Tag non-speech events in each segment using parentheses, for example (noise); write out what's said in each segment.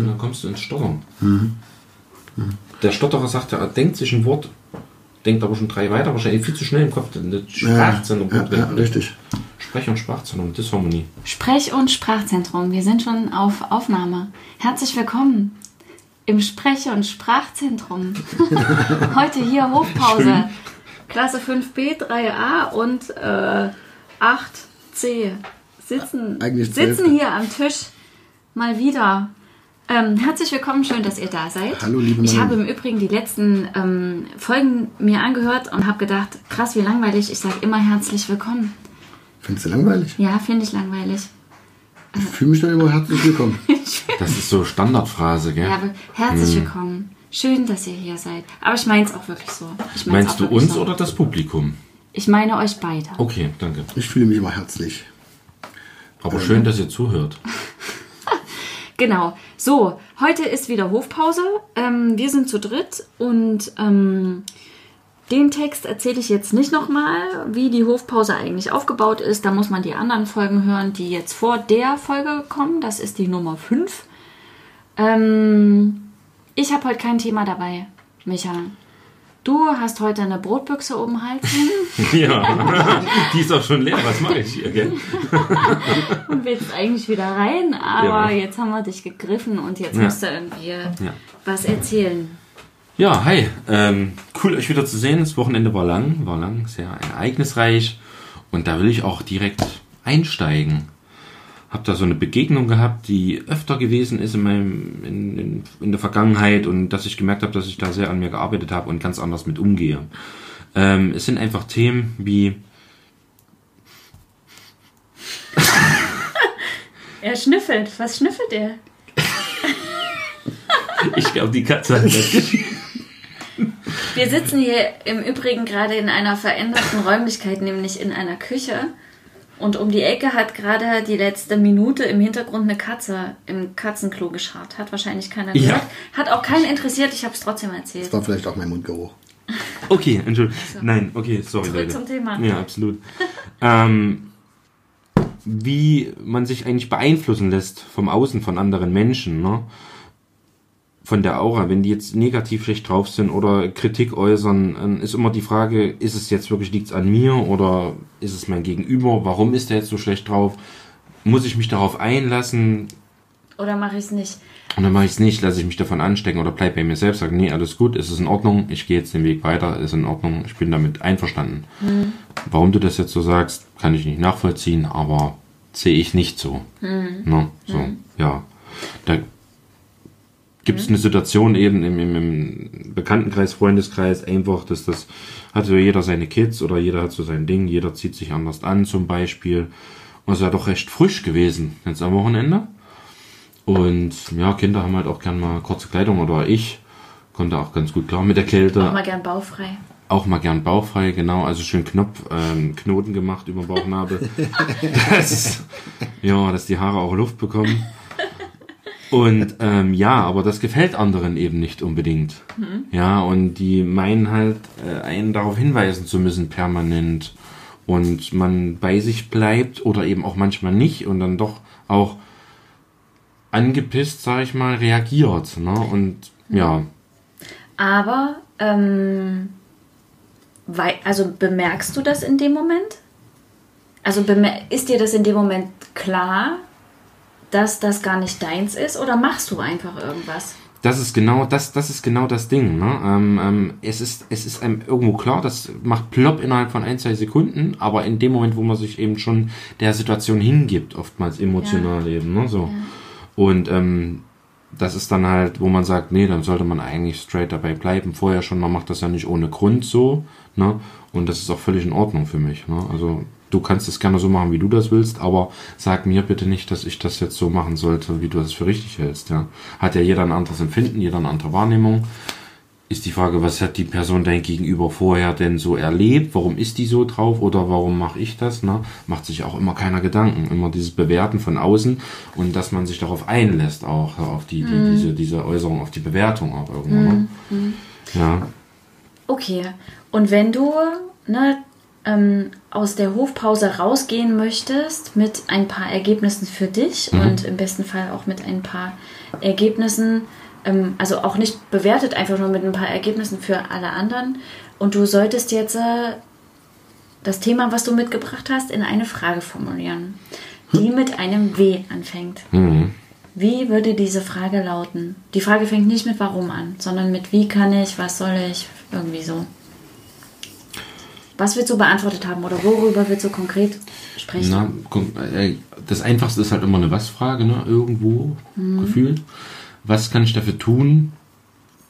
Und dann kommst du ins Stottern. Der Stotterer sagt ja, er denkt sich ein Wort, denkt aber schon drei weiter, wahrscheinlich viel zu schnell im Kopf. Das Sprachzentrum ja, ja, drin. richtig. Sprech- und Sprachzentrum, Disharmonie. Sprech- und Sprachzentrum. Wir sind schon auf Aufnahme. Herzlich willkommen im Sprech- und Sprachzentrum. (laughs) Heute hier Hofpause. Klasse 5b, 3a und äh, 8c. Sitzen, Eigentlich sitzen hier am Tisch mal wieder. Ähm, herzlich willkommen, schön, dass ihr da seid. Hallo, liebe Ich Mann. habe im Übrigen die letzten ähm, Folgen mir angehört und habe gedacht, krass, wie langweilig. Ich sage immer herzlich willkommen. Findest du langweilig? Ja, finde ich langweilig. Ich fühle mich dann immer herzlich willkommen. (laughs) Das ist so Standardphrase, gell? Ja, aber herzlich Hm. willkommen. Schön, dass ihr hier seid. Aber ich meine es auch wirklich so. Ich mein's Meinst du uns so. oder das Publikum? Ich meine euch beide. Okay, danke. Ich fühle mich immer herzlich. Aber schön, dass ihr zuhört. (laughs) Genau. So, heute ist wieder Hofpause. Ähm, wir sind zu dritt und ähm, den Text erzähle ich jetzt nicht nochmal, wie die Hofpause eigentlich aufgebaut ist. Da muss man die anderen Folgen hören, die jetzt vor der Folge kommen. Das ist die Nummer 5. Ähm, ich habe heute kein Thema dabei, Micha. Du hast heute eine Brotbüchse Hals hängen. (laughs) Ja, (laughs) die ist auch schon leer. Was mache ich hier, gell? (laughs) und willst eigentlich wieder rein, aber Ja. jetzt haben wir dich gegriffen und jetzt Ja. musst du irgendwie was erzählen. Ja, hi. Ähm, cool, euch wieder zu sehen. Das Wochenende war lang, war lang, sehr ereignisreich. Und da will ich auch direkt einsteigen. Hab da so eine Begegnung gehabt, die öfter gewesen ist in, meinem, in, in, in der Vergangenheit und dass ich gemerkt habe, dass ich da sehr an mir gearbeitet habe und ganz anders mit umgehe. Ähm, es sind einfach Themen wie (laughs) Er schnüffelt. Was schnüffelt er? (laughs) Ich glaube, die Katze hat das Wir sitzen hier im Übrigen gerade in einer veränderten Räumlichkeit, nämlich in einer Küche. Und um die Ecke hat gerade die letzte Minute im Hintergrund eine Katze im Katzenklo gescharrt. Hat wahrscheinlich keiner Ja. gehört. Hat auch keinen interessiert. Ich habe es trotzdem erzählt. Das war vielleicht auch mein Mundgeruch. (laughs) Okay, Entschuldigung. Nein, okay, sorry, Zurück Leute. zum Thema. Ja, absolut. ähm, wie man sich eigentlich beeinflussen lässt vom Außen von anderen Menschen, ne? Von der Aura, wenn die jetzt negativ schlecht drauf sind oder Kritik äußern, ist immer die Frage, ist es jetzt wirklich, liegt's an mir oder ist es mein Gegenüber? Warum ist der jetzt so schlecht drauf? Muss ich mich darauf einlassen? Oder mache ich es nicht? Und dann mache ich es nicht, lasse ich mich davon anstecken oder bleib bei mir selbst, sage, nee, alles gut, es ist in Ordnung, ich gehe jetzt den Weg weiter, ist in Ordnung, ich bin damit einverstanden. Warum du das jetzt so sagst, kann ich nicht nachvollziehen, aber sehe ich nicht so. Ne? So, ja. Da gibt es eine Situation eben im, im, im Bekanntenkreis, Freundeskreis, einfach, dass das hat so jeder seine Kids oder jeder hat so sein Ding, jeder zieht sich anders an zum Beispiel. Und es war doch recht frisch gewesen jetzt am Wochenende. Und ja, Kinder haben halt auch gern mal kurze Kleidung oder ich konnte auch ganz gut klar mit der Kälte. Auch mal gern baufrei. Auch mal gern bauchfrei, genau. Also schön Knopf, ähm, Knoten gemacht über Bauchnabel. (laughs) das, ja, dass die Haare auch Luft bekommen. Und ähm, ja, aber das gefällt anderen eben nicht unbedingt. Ja, und die meinen halt, äh, einen darauf hinweisen zu müssen permanent. Und man bei sich bleibt oder eben auch manchmal nicht und dann doch auch angepisst, sag ich mal, reagiert. Ne? Und ja, Aber, ähm, wei also bemerkst du das in dem Moment? Also ist dir das in dem Moment klar, dass das gar nicht deins ist oder machst du einfach irgendwas? Das ist genau das, das ist genau das Ding. Ne? Ähm, ähm, es ist, es ist einem irgendwo klar, das macht plopp innerhalb von ein, zwei Sekunden, aber in dem Moment, wo man sich eben schon der Situation hingibt, oftmals emotional eben, ne? So. Und ähm, das ist dann halt, wo man sagt, nee, dann sollte man eigentlich straight dabei bleiben. Vorher schon, man macht das ja nicht ohne Grund so, ne? Und das ist auch völlig in Ordnung für mich. Ne? Also du kannst es gerne so machen, wie du das willst, aber sag mir bitte nicht, dass ich das jetzt so machen sollte, wie du das für richtig hältst. Ja? Hat ja jeder ein anderes Empfinden, jeder eine andere Wahrnehmung. Ist die Frage, was hat die Person dein Gegenüber vorher denn so erlebt? Warum ist die so drauf oder warum mache ich das? Ne? Macht sich auch immer keiner Gedanken. Immer dieses Bewerten von außen und dass man sich darauf einlässt, auch auf die, die diese, diese Äußerung, auf die Bewertung auch irgendwo. Ne? Ja. Okay. Und wenn du ne, ähm, aus der Hofpause rausgehen möchtest mit ein paar Ergebnissen für dich und im besten Fall auch mit ein paar Ergebnissen, ähm, also auch nicht bewertet, einfach nur mit ein paar Ergebnissen für alle anderen. Und du solltest jetzt äh, das Thema, was du mitgebracht hast, in eine Frage formulieren, die mit einem W anfängt. Mhm. Wie würde diese Frage lauten? Die Frage fängt nicht mit warum an, sondern mit wie kann ich, was soll ich, irgendwie so. Was willst du beantwortet haben oder worüber willst du konkret sprechen? Na, äh, das Einfachste ist halt immer eine Was-Frage, ne? Irgendwo gefühlt. Was kann ich dafür tun,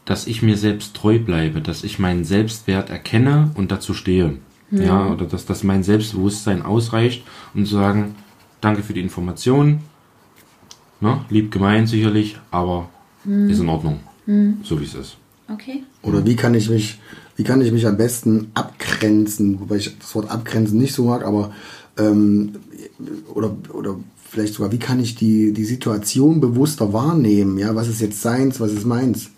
dass ich mir selbst treu bleibe, dass ich meinen Selbstwert erkenne und dazu stehe? Ja, oder dass, dass mein Selbstbewusstsein ausreicht, um zu sagen, danke für die Information, ne? lieb gemeint sicherlich, aber ist in Ordnung, so wie es ist. Okay. Oder wie kann ich mich, wie kann ich mich am besten abgrenzen, wobei ich das Wort abgrenzen nicht so mag, aber ähm, oder, oder vielleicht sogar, wie kann ich die, die Situation bewusster wahrnehmen? Ja, was ist jetzt seins, was ist meins?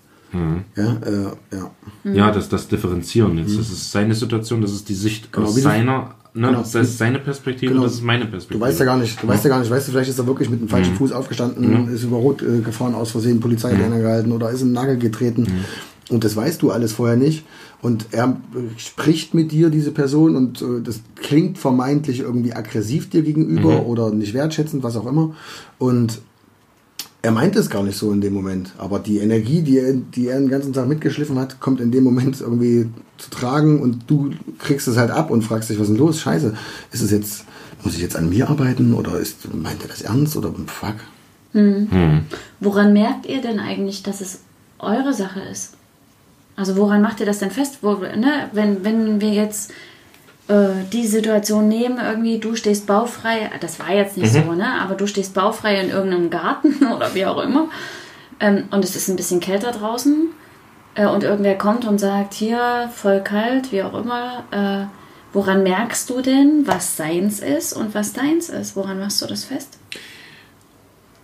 Ja, äh, ja. Ja, das, das Differenzieren jetzt. Das ist seine Situation, das ist die Sicht Genau, aus seiner, ne? genau. das ist seine Perspektive, Genau. das ist meine Perspektive. Du weißt ja gar nicht, du weißt ja gar nicht, weißt du, vielleicht ist er wirklich mit dem falschen Fuß aufgestanden, ist über Rot äh, gefahren, aus Versehen Polizei hat ihn angehalten oder ist in den Nagel getreten. Und das weißt du alles vorher nicht. Und er spricht mit dir, diese Person, und äh, das klingt vermeintlich irgendwie aggressiv dir gegenüber oder nicht wertschätzend, was auch immer. Und er meint es gar nicht so in dem Moment. Aber die Energie, die er, die er den ganzen Tag mitgeschliffen hat, kommt in dem Moment irgendwie zu tragen und du kriegst es halt ab und fragst dich, was ist denn los? Scheiße, ist es jetzt, muss ich jetzt an mir arbeiten oder ist, meint er das ernst oder fuck? Woran merkt ihr denn eigentlich, dass es eure Sache ist? Also woran macht ihr das denn fest? Wo, ne, wenn, wenn wir jetzt äh, die Situation nehmen, irgendwie du stehst baufrei, das war jetzt nicht so, ne? aber du stehst baufrei in irgendeinem Garten (laughs) oder wie auch immer ähm, und es ist ein bisschen kälter draußen äh, und irgendwer kommt und sagt, hier, voll kalt, wie auch immer, äh, woran merkst du denn, was seins ist und was deins ist? Woran machst du das fest?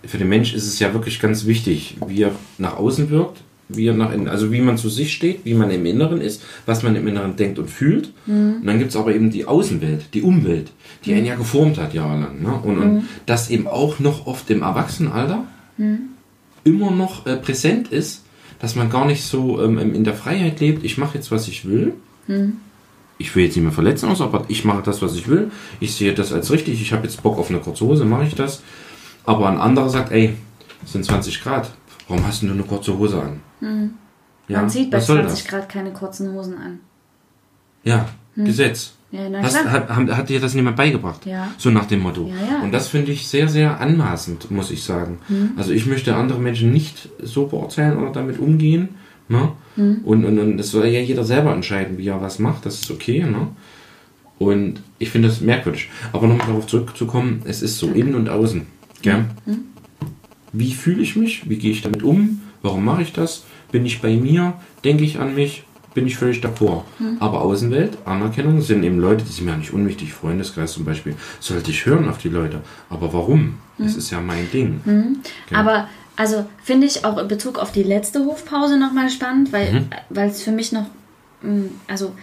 Für den Mensch ist es ja wirklich ganz wichtig, wie er nach außen wirkt, wie nach also wie man zu sich steht, wie man im Inneren ist, was man im Inneren denkt und fühlt. Und dann gibt es aber eben die Außenwelt, die Umwelt, die einen ja geformt hat jahrelang. Ne? Und, und das eben auch noch oft im Erwachsenenalter immer noch äh, präsent ist, dass man gar nicht so ähm, in der Freiheit lebt, ich mache jetzt, was ich will. Ich will jetzt nicht mehr verletzen, aber ich mache das, was ich will. Ich sehe das als richtig. Ich habe jetzt Bock auf eine kurze Hose, mache ich das. Aber ein anderer sagt, ey, es sind 20 Grad. Warum hast du nur eine kurze Hose an? Ja, Man zieht bei was soll 20 das? Grad keine kurzen Hosen an. Ja, Gesetz. Ja, na Hast, hat, hat, dir das niemand beigebracht? Ja. So nach dem Motto. Ja, ja. Und das finde ich sehr, sehr anmaßend, muss ich sagen. Also ich möchte andere Menschen nicht so beurteilen oder damit umgehen. Ne? Und, und, und es soll ja jeder selber entscheiden, wie er was macht. Das ist okay. Ne? Und ich finde das merkwürdig. Aber nochmal darauf zurückzukommen, es ist so innen und außen. Gell? Wie fühle ich mich? Wie gehe ich damit um? Warum mache ich das? Bin ich bei mir? Denke ich an mich? Bin ich völlig d'accord. Aber Außenwelt, Anerkennung sind eben Leute, die sind mir ja nicht unwichtig. Freundeskreis zum Beispiel. Sollte ich hören auf die Leute. Aber warum? Es ist ja mein Ding. Gell? Aber also finde ich auch in Bezug auf die letzte Hofpause nochmal spannend, weil Mhm. weil es für mich noch, mh, also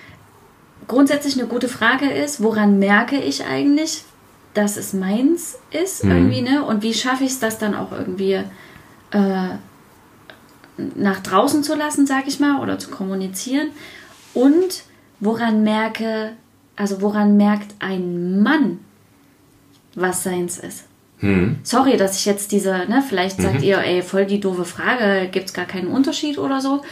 grundsätzlich eine gute Frage ist, woran merke ich eigentlich, dass es meins ist Mhm. irgendwie, ne? Und wie schaffe ich es, das dann auch irgendwie äh, nach draußen zu lassen, sag ich mal, oder zu kommunizieren? Und woran merke, also woran merkt ein Mann, was seins ist? Hm. Sorry, dass ich jetzt diese, ne, vielleicht sagt ihr, ey, voll die doofe Frage, gibt es gar keinen Unterschied oder so.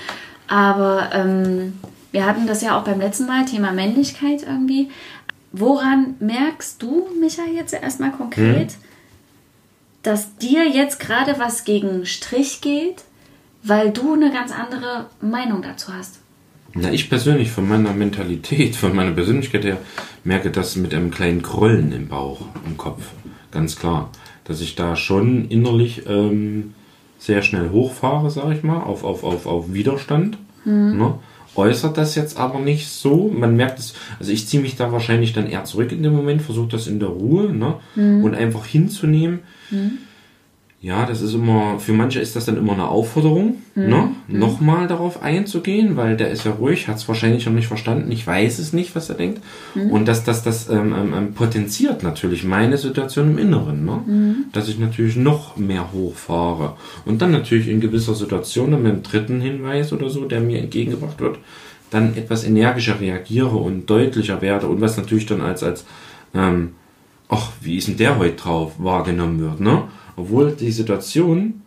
Aber ähm, wir hatten das ja auch beim letzten Mal, Thema Männlichkeit irgendwie. Woran merkst du, Micha, jetzt erstmal konkret, dass dir jetzt gerade was gegen Strich geht, weil du eine ganz andere Meinung dazu hast? Na, ich persönlich von meiner Mentalität, von meiner Persönlichkeit her, merke das mit einem kleinen Grollen im Bauch, im Kopf. Ganz klar. Dass ich da schon innerlich ähm, sehr schnell hochfahre, sage ich mal, auf, auf, auf, auf Widerstand. Ne? Äußert das jetzt aber nicht so. Man merkt es, also ich ziehe mich da wahrscheinlich dann eher zurück in dem Moment, versuche das in der Ruhe ne? und einfach hinzunehmen. Ja, das ist immer, für manche ist das dann immer eine Aufforderung, Mhm. ne? nochmal darauf einzugehen, weil der ist ja ruhig, hat es wahrscheinlich noch nicht verstanden, ich weiß es nicht, was er denkt. Mhm. Und dass das, das ähm, ähm, ähm, potenziert natürlich meine Situation im Inneren, ne? Mhm. dass ich natürlich noch mehr hochfahre. Und dann natürlich in gewisser Situation, dann mit einem dritten Hinweis oder so, der mir entgegengebracht wird, dann etwas energischer reagiere und deutlicher werde und was natürlich dann als, als ähm, ach, wie ist denn der heute drauf, wahrgenommen wird, ne? Obwohl die Situation,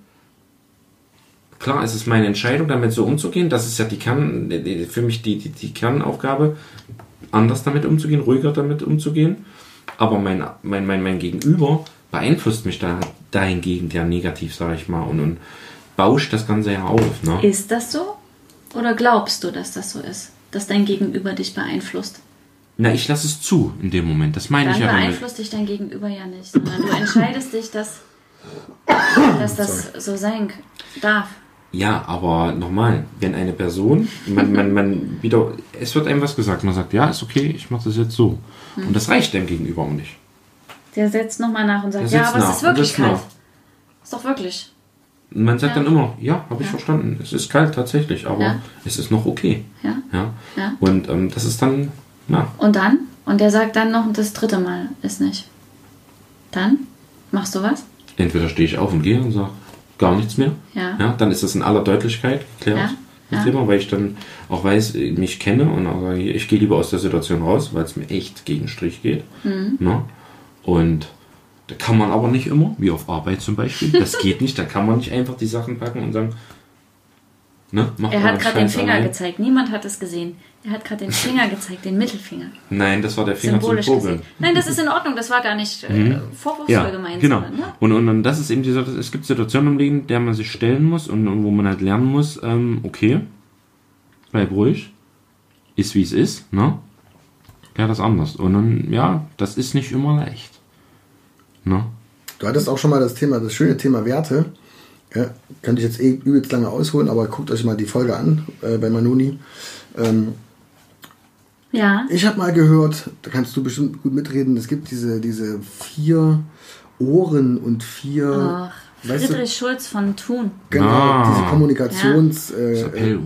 klar, es ist meine Entscheidung, damit so umzugehen, das ist ja die Kern, für mich die, die, die Kernaufgabe, anders damit umzugehen, ruhiger damit umzugehen, aber mein, mein, mein, mein Gegenüber beeinflusst mich da dahingegen ja negativ, sage ich mal, und, und bauscht das Ganze ja auf, ne? Ist das so? Oder glaubst du, dass das so ist? Dass dein Gegenüber dich beeinflusst? Na, ich lasse es zu in dem Moment, das meine Dann ich ja damit. beeinflusst dich dein Gegenüber ja nicht, sondern du entscheidest dich, dass, dass das so sein darf. Ja, aber nochmal, wenn eine Person, man, man, man wieder, es wird einem was gesagt, man sagt, ja, ist okay, ich mache das jetzt so. Hm. Und das reicht dem Gegenüber auch nicht. Der setzt nochmal nach und sagt, ja, aber es ist wirklich kalt. nach. Ist doch wirklich. Und man sagt Ja. dann immer, ja, habe ich verstanden, es ist kalt tatsächlich, aber Ja. es ist noch okay. Ja. Ja. Ja. Und ähm, das ist dann, na, Und dann? Und der sagt dann noch das dritte Mal ist nicht. Dann machst du was? Entweder stehe ich auf und gehe und sage gar nichts mehr. Ja. ja dann ist das in aller Deutlichkeit geklärt. Ja. Thema, weil ich dann auch weiß, ich mich kenne und auch sage, ich gehe lieber aus der Situation raus, weil es mir echt gegen Strich geht. Mhm. Ne? Und da kann man aber nicht immer, wie auf Arbeit zum Beispiel. Das geht nicht, da kann man nicht einfach die Sachen packen und sagen, ne, Er hat gerade den Finger allein. gezeigt. Niemand hat es gesehen. Er hat gerade den (laughs) Finger gezeigt, den Mittelfinger. Nein, das war der Finger Symbolisch zum. Probeln. Nein, das ist in Ordnung. Das war gar nicht äh, vorwurfsvoll Ja, gemeint. genau. sondern, ne? Und, und, und das ist eben die Sache, es gibt Situationen im Leben, der man sich stellen muss und, und wo man halt lernen muss, ähm, okay, bleib ruhig, ist wie es ist, ne? Ja, das anders. Und dann, ja, das ist nicht immer leicht. Ne? Du hattest auch schon mal das Thema, das schöne Thema Werte. Ja, könnte ich jetzt eh übelst lange ausholen, aber guckt euch mal die Folge an äh, bei Manuni. Ähm, Ja. ich habe mal gehört, da kannst du bestimmt gut mitreden, es gibt diese, diese vier Ohren und vier. Ach, weißt du, Friedrich Schulz von Thun. genau, Ah. diese Kommunikations. Das Äh.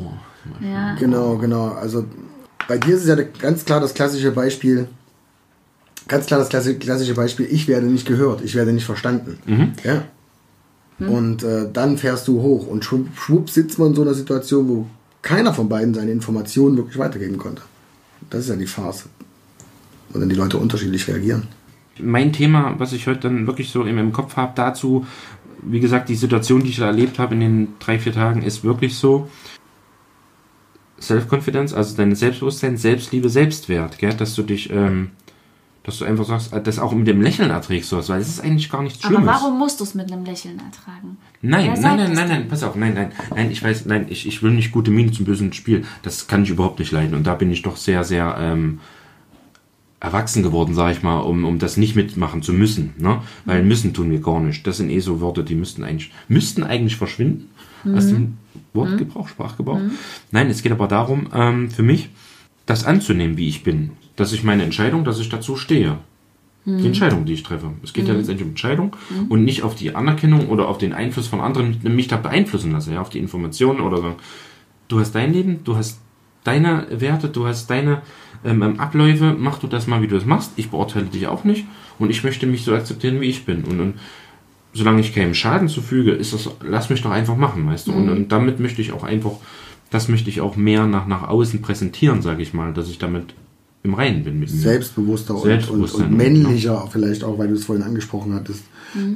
Ja. Genau, genau. Also bei dir ist es ja ganz klar das klassische Beispiel. Ganz klar das klassi- klassische Beispiel, ich werde nicht gehört, ich werde nicht verstanden. Ja? Und äh, dann fährst du hoch und schwupp, schwupp sitzt man in so einer Situation, wo keiner von beiden seine Informationen wirklich weitergeben konnte. Das ist ja die Farce. Und dann die Leute unterschiedlich reagieren. mein Thema, was ich heute dann wirklich so im, im Kopf habe, dazu, wie gesagt, die Situation, die ich da erlebt habe in den drei, vier Tagen, ist wirklich so. Self-Confidence, also dein Selbstbewusstsein, Selbstliebe, Selbstwert, gell? dass du dich, ähm, dass du einfach sagst, äh, das auch mit dem Lächeln erträgst, sowas, weil es ist eigentlich gar nichts Aber Schlimmes. warum musst du es mit einem Lächeln ertragen? Nein, nein, nein, nein, nein, pass auf, nein, nein, nein, ich weiß, nein, ich, ich will nicht gute Miene zum bösen Spiel. Das kann ich überhaupt nicht leiden. Und da bin ich doch sehr, sehr ähm, erwachsen geworden, sage ich mal, um, um das nicht mitmachen zu müssen. Ne? Weil müssen tun wir gar nicht. Das sind eh so Worte, die müssten eigentlich, müssten eigentlich verschwinden aus dem Wortgebrauch, Sprachgebrauch. Nein, es geht aber darum, ähm, für mich, das anzunehmen, wie ich bin. Dass ich meine Entscheidung, dass ich dazu stehe. Die Entscheidung, die ich treffe. Es geht ja letztendlich um Entscheidung und nicht auf die Anerkennung oder auf den Einfluss von anderen, mich da beeinflussen lasse, ja, auf die Informationen oder so. Du hast dein Leben, du hast deine Werte, du hast deine ähm, ähm, Abläufe, mach du das mal, wie du das machst. Ich beurteile dich auch nicht und ich möchte mich so akzeptieren, wie ich bin. Und, und solange ich keinem Schaden zufüge, ist das, lass mich doch einfach machen, weißt du. Und, und damit möchte ich auch einfach, das möchte ich auch mehr nach, nach außen präsentieren, sage ich mal, dass ich damit im Reinen bin mit mir. Selbstbewusster und, und, und männlicher, vielleicht auch, weil du es vorhin angesprochen hattest.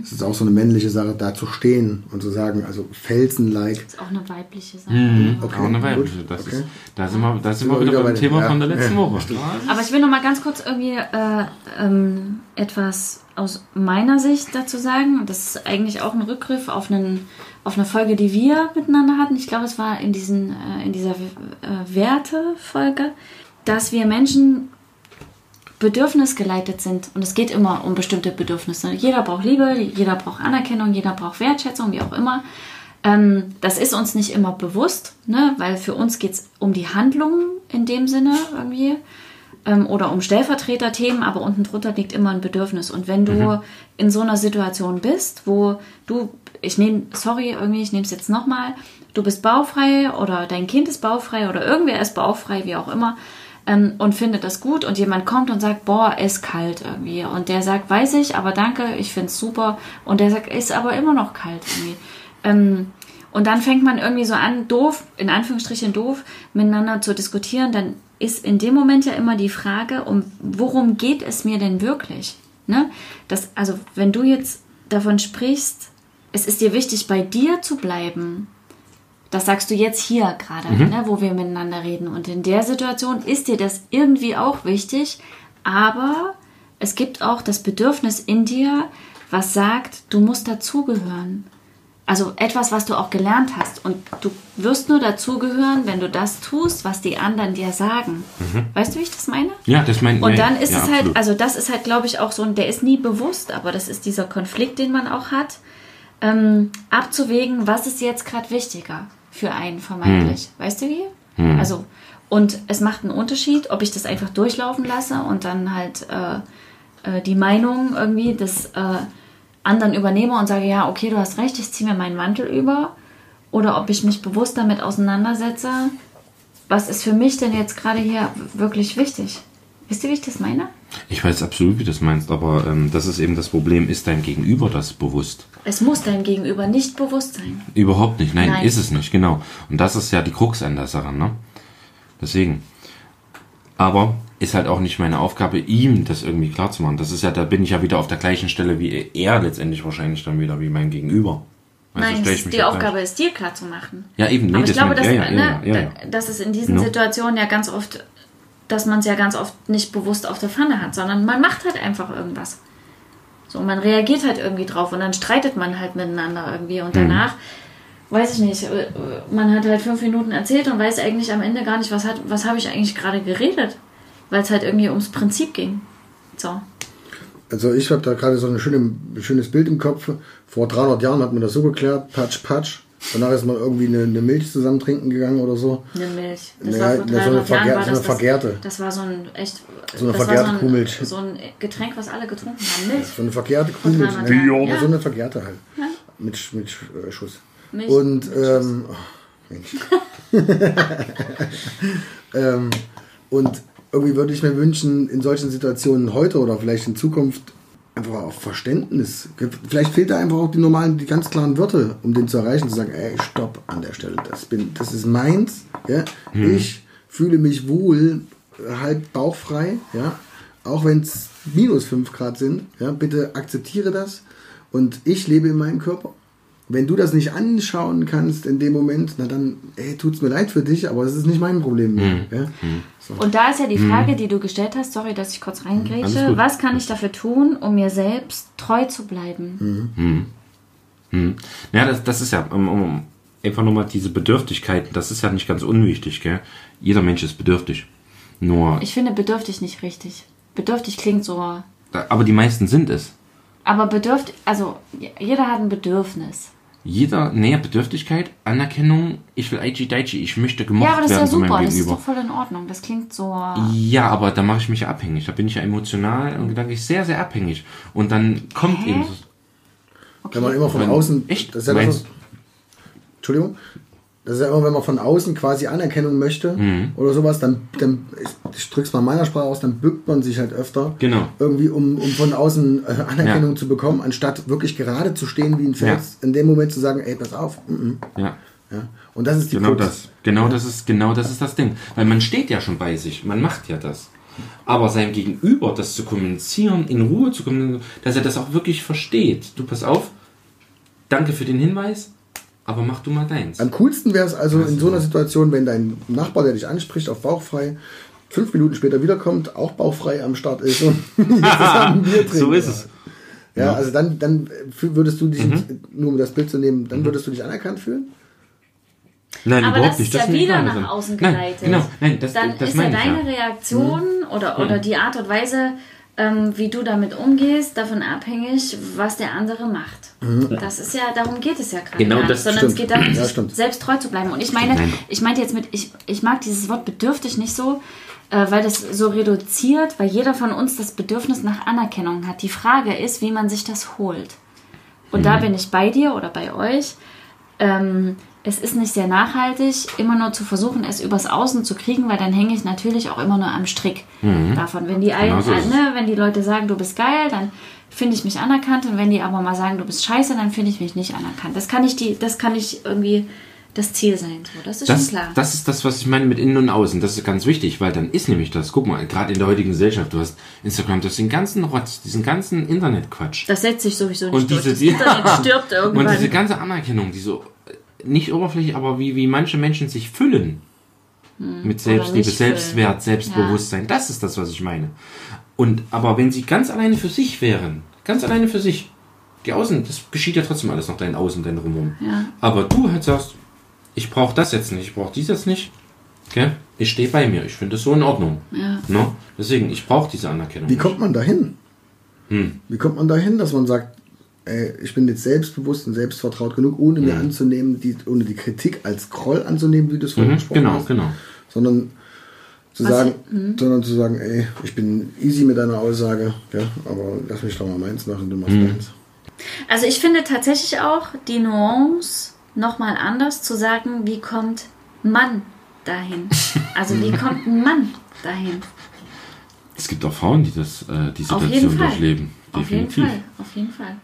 Es ist auch so eine männliche Sache, da zu stehen und zu sagen, also Felsen-like. Das ist auch eine weibliche Sache. Okay, Auch eine gut, weibliche. Das okay. ist, da sind wir, da sind wir wir wieder wieder beim bei Thema dem- von der ja. letzten Ja, Woche. Aber ich will noch mal ganz kurz irgendwie äh, ähm, etwas aus meiner Sicht dazu sagen. Das ist eigentlich auch ein Rückgriff auf, einen, auf eine Folge, die wir miteinander hatten. Ich glaube, es war in, diesen, äh, in dieser äh, Werte-Folge, dass wir Menschen bedürfnisgeleitet sind. Und es geht immer um bestimmte Bedürfnisse. Jeder braucht Liebe, jeder braucht Anerkennung, jeder braucht Wertschätzung, wie auch immer. Ähm, das ist uns nicht immer bewusst, ne? weil für uns geht es um die Handlungen in dem Sinne irgendwie ähm, oder um Stellvertreterthemen, aber unten drunter liegt immer ein Bedürfnis. Und wenn du in so einer Situation bist, wo du ich nehme, sorry, irgendwie, ich nehme es jetzt nochmal, du bist baufrei oder dein Kind ist baufrei oder irgendwer ist baufrei, wie auch immer, ähm, und findet das gut und jemand kommt und sagt, boah, ist kalt irgendwie. Und der sagt, weiß ich, aber danke, ich finde es super. Und der sagt, ist aber immer noch kalt irgendwie. Ähm, und dann fängt man irgendwie so an, doof, in Anführungsstrichen doof, miteinander zu diskutieren. Dann ist in dem Moment ja immer die Frage, um worum geht es mir denn wirklich? Ne? Das, also, wenn du jetzt davon sprichst, es ist dir wichtig, bei dir zu bleiben, das sagst du jetzt hier gerade, mhm. ne, wo wir miteinander reden. Und in der Situation ist dir das irgendwie auch wichtig, aber es gibt auch das Bedürfnis in dir, was sagt, du musst dazugehören. Also etwas, was du auch gelernt hast. Und du wirst nur dazugehören, wenn du das tust, was die anderen dir sagen. Mhm. Weißt du, wie ich das meine? Ja, das meine ich. Und dann ist ja, es halt, also das ist halt, glaube ich, auch so ein, der ist nie bewusst, aber das ist dieser Konflikt, den man auch hat, ähm, abzuwägen, was ist jetzt gerade wichtiger für einen vermeintlich. Hm. Weißt du wie? Hm. Also, und es macht einen Unterschied, ob ich das einfach durchlaufen lasse und dann halt äh, äh, die Meinung irgendwie des äh, anderen übernehme und sage, ja, okay, du hast recht, ich ziehe mir meinen Mantel über. Oder ob ich mich bewusst damit auseinandersetze, was ist für mich denn jetzt gerade hier wirklich wichtig? Wisst ihr, wie ich das meine? Ich weiß absolut, wie du das meinst, aber ähm, das ist eben das Problem, ist dein Gegenüber das bewusst? Es muss deinem Gegenüber nicht bewusst sein. Überhaupt nicht, nein, nein, ist es nicht, genau. Und das ist ja die Krux an der Sache, ne? Deswegen. Aber ist halt auch nicht meine Aufgabe, ihm das irgendwie klar zu machen. Das ist ja, da bin ich ja wieder auf der gleichen Stelle wie er letztendlich wahrscheinlich dann wieder, wie mein Gegenüber. Also Nein, die Aufgabe ist dir klar zu machen. Ja, eben. Nee, Aber ich glaube, dass, ja, ne, ja, ja, dass es in diesen no. Situationen ja ganz oft dass man es ja ganz oft nicht bewusst auf der Pfanne hat, sondern man macht halt einfach irgendwas. So, man reagiert halt irgendwie drauf und dann streitet man halt miteinander irgendwie und mhm. danach, mhm. weiß ich nicht, äh, man hat halt fünf Minuten erzählt und weiß eigentlich am Ende gar nicht, was, hat, was habe ich eigentlich gerade geredet, weil es halt irgendwie ums Prinzip ging. So. Also ich habe da gerade so ein schönes Bild im Kopf. Vor 300 Jahren hat man das so geklärt, patsch, patsch. Danach ist man irgendwie eine, eine, Milch zusammen trinken gegangen oder so. Eine Milch. Das naja, war vor 300 so eine, Vergehr, war so eine das, vergärte. Das, war so ein echt. So eine vergärte so ein, Kuhmilch. So ein Getränk, was alle getrunken haben. Milch. So eine vergärte Kuhmilch. Ne? Ja. So eine vergärte halt. Ja. Mit, mit äh, Schuss. Milch Und, mit ähm, oh, (laughs) ähm, und irgendwie würde ich mir wünschen, in solchen Situationen heute oder vielleicht in Zukunft einfach auch Verständnis. Vielleicht fehlt da einfach auch die normalen, die ganz klaren Wörter, um den zu erreichen, zu sagen, ey, stopp an der Stelle, das bin, das ist meins, ja. Hm. Ich fühle mich wohl, halb bauchfrei, ja. Auch wenn es minus 5 Grad sind, ja, bitte akzeptiere das und ich lebe in meinem Körper wenn du das nicht anschauen kannst in dem Moment, na dann, ey, tut's mir leid für dich, aber es ist nicht mein Problem mehr. Mhm. Ja? Mhm. So. Und da ist ja die mhm. Frage, die du gestellt hast, sorry, dass ich kurz reingrätsche, was kann ich dafür tun, um mir selbst treu zu bleiben? Mhm. Mhm. Ja, das, das ist ja, um, um einfach nochmal diese Bedürftigkeiten, das ist ja nicht ganz unwichtig, gell? Jeder Mensch ist bedürftig. Nur. Ich finde bedürftig nicht richtig. Bedürftig klingt so. Aber die meisten sind es. Aber bedürftig, also jeder hat ein Bedürfnis jeder näher Bedürftigkeit, Anerkennung, ich will Aichi Daichi, ich möchte gemocht werden. Ja, aber das ist ja super, das ist doch voll in Ordnung. Das klingt so. Ja, aber da mache ich mich ja abhängig. Da bin ich ja emotional und gedanklich sehr, sehr abhängig. Und dann kommt Hä? eben. Okay. Wenn man immer von außen. Echt? Das ist ja das, Entschuldigung? Das ist ja immer, wenn man von außen quasi Anerkennung möchte mhm. oder sowas, dann, dann ich drück's mal meiner Sprache aus, dann bückt man sich halt öfter. Genau. Irgendwie, um, um von außen äh, Anerkennung ja. zu bekommen, anstatt wirklich gerade zu stehen wie ein Fels, ja. in dem Moment zu sagen, ey, pass auf. Mm -mm. Ja. ja. Und das ist die Genau das. Genau das ist, genau das ist das Ding. Weil man steht ja schon bei sich, man macht ja das. Aber seinem Gegenüber das zu kommunizieren, in Ruhe zu kommunizieren, dass er das auch wirklich versteht. Du pass auf, danke für den Hinweis, aber mach du mal deins. Am coolsten wäre es also in so einer Situation, wenn dein Nachbar, der dich anspricht, auf bauchfrei, fünf Minuten später wiederkommt, auch bauchfrei am Start ist und (laughs) So ist es. Ja, ja, also dann, dann würdest du dich, mhm. nur um das Bild zu nehmen, dann mhm. würdest du dich anerkannt fühlen? Nein, aber überhaupt das ist nicht. ja wieder nach außen geleitet. Nein, genau, nein, das, dann das ist ja deine ja. Reaktion mhm. oder, oder mhm. die Art und Weise, ähm, wie du damit umgehst, davon abhängig, was der andere macht. Mhm. Das ist ja, darum geht es ja gerade. Genau, gar das Sondern stimmt. es geht darum, ja, selbst treu zu bleiben. Und ich meine, ich meinte jetzt mit, ich, ich mag dieses Wort bedürftig nicht so, äh, weil das so reduziert, weil jeder von uns das Bedürfnis nach Anerkennung hat. Die Frage ist, wie man sich das holt. Und da bin ich bei dir oder bei euch. Ähm, es ist nicht sehr nachhaltig, immer nur zu versuchen, es übers Außen zu kriegen, weil dann hänge ich natürlich auch immer nur am Strick davon. Wenn die, Genau so ne, wenn die Leute sagen, du bist geil, dann finde ich mich anerkannt. Und wenn die aber mal sagen, du bist scheiße, dann finde ich mich nicht anerkannt. Das kann nicht die, das kann nicht irgendwie das Ziel sein. So, das ist Das, schon klar. das ist das, was ich meine mit innen und außen. Das ist ganz wichtig, weil dann ist nämlich das. Guck mal, gerade in der heutigen Gesellschaft, du hast Instagram, du hast den ganzen Rotz, diesen ganzen Internetquatsch. das setzt sich sowieso nicht Und durch. diese, das Internet (laughs) stirbt irgendwann. Und diese ganze Anerkennung, die so nicht oberflächlich, aber wie, wie manche Menschen sich füllen. Mit Selbstliebe. Selbstwert, Selbstbewusstsein. Das ist das, was ich meine. Und aber wenn sie ganz alleine für sich wären, ganz alleine für sich, die Außen, das geschieht ja trotzdem alles nach deinen Außen, dein Drumherum. Ja. Aber du halt sagst, ich brauche das jetzt nicht, ich brauche dies jetzt nicht. Okay? Ich stehe bei mir, ich finde das so in Ordnung. Ja. Ne? Deswegen, ich brauche diese Anerkennung. Wie kommt man dahin? Hm. Wie kommt man dahin, dass man sagt, ey, ich bin jetzt selbstbewusst und selbstvertraut genug, ohne mir anzunehmen, die, ohne die Kritik als Groll anzunehmen, wie du es vorhin Mhm, gesprochen genau, hast, genau. sondern zu Was- sagen, sondern zu sagen, ey, ich bin easy mit deiner Aussage, ja, aber lass mich doch mal meins machen, du machst Mhm. deins. Also ich finde tatsächlich auch die Nuance nochmal anders zu sagen, wie kommt Mann dahin? (laughs) Also wie kommt ein Mann dahin? Es gibt auch Frauen, die das, äh, die Situation Fall. Auf jeden. Fall, auf jeden Fall.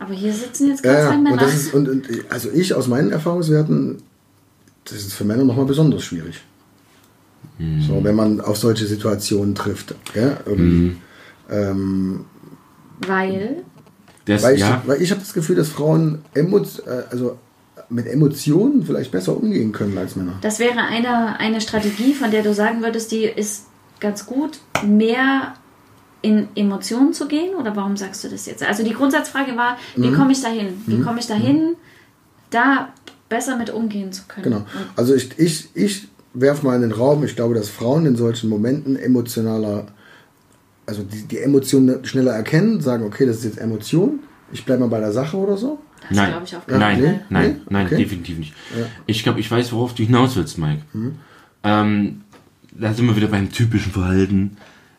Aber hier sitzen jetzt Ja, gerade ja, zwei und Männer. das ist, und, und also ich aus meinen Erfahrungswerten, das ist für Männer nochmal besonders schwierig. So, wenn man auf solche Situationen trifft. Ja, irgendwie. ähm, weil, Das, Weil ich, ja, weil ich habe das Gefühl, dass Frauen emo äh, also mit Emotionen vielleicht besser umgehen können als Männer. das wäre eine, eine Strategie, von der du sagen würdest, die ist ganz gut, mehr in Emotionen zu gehen? Oder warum sagst du das jetzt? Also die Grundsatzfrage war, Mhm. wie komme ich dahin? Wie komme ich dahin, da besser mit umgehen zu können? Genau. Also ich, ich, ich werfe mal in den Raum, ich glaube, dass Frauen in solchen Momenten emotionaler, also die, die Emotionen schneller erkennen, sagen, okay, das ist jetzt Emotion, ich bleibe mal bei der Sache oder so. das nein, ich auf nein, Nee? Nein, Nee? nein, Okay. definitiv nicht. Ich glaube, ich weiß, worauf du hinaus willst, Mike. Mhm. Ähm, da sind wir wieder beim typischen Verhalten.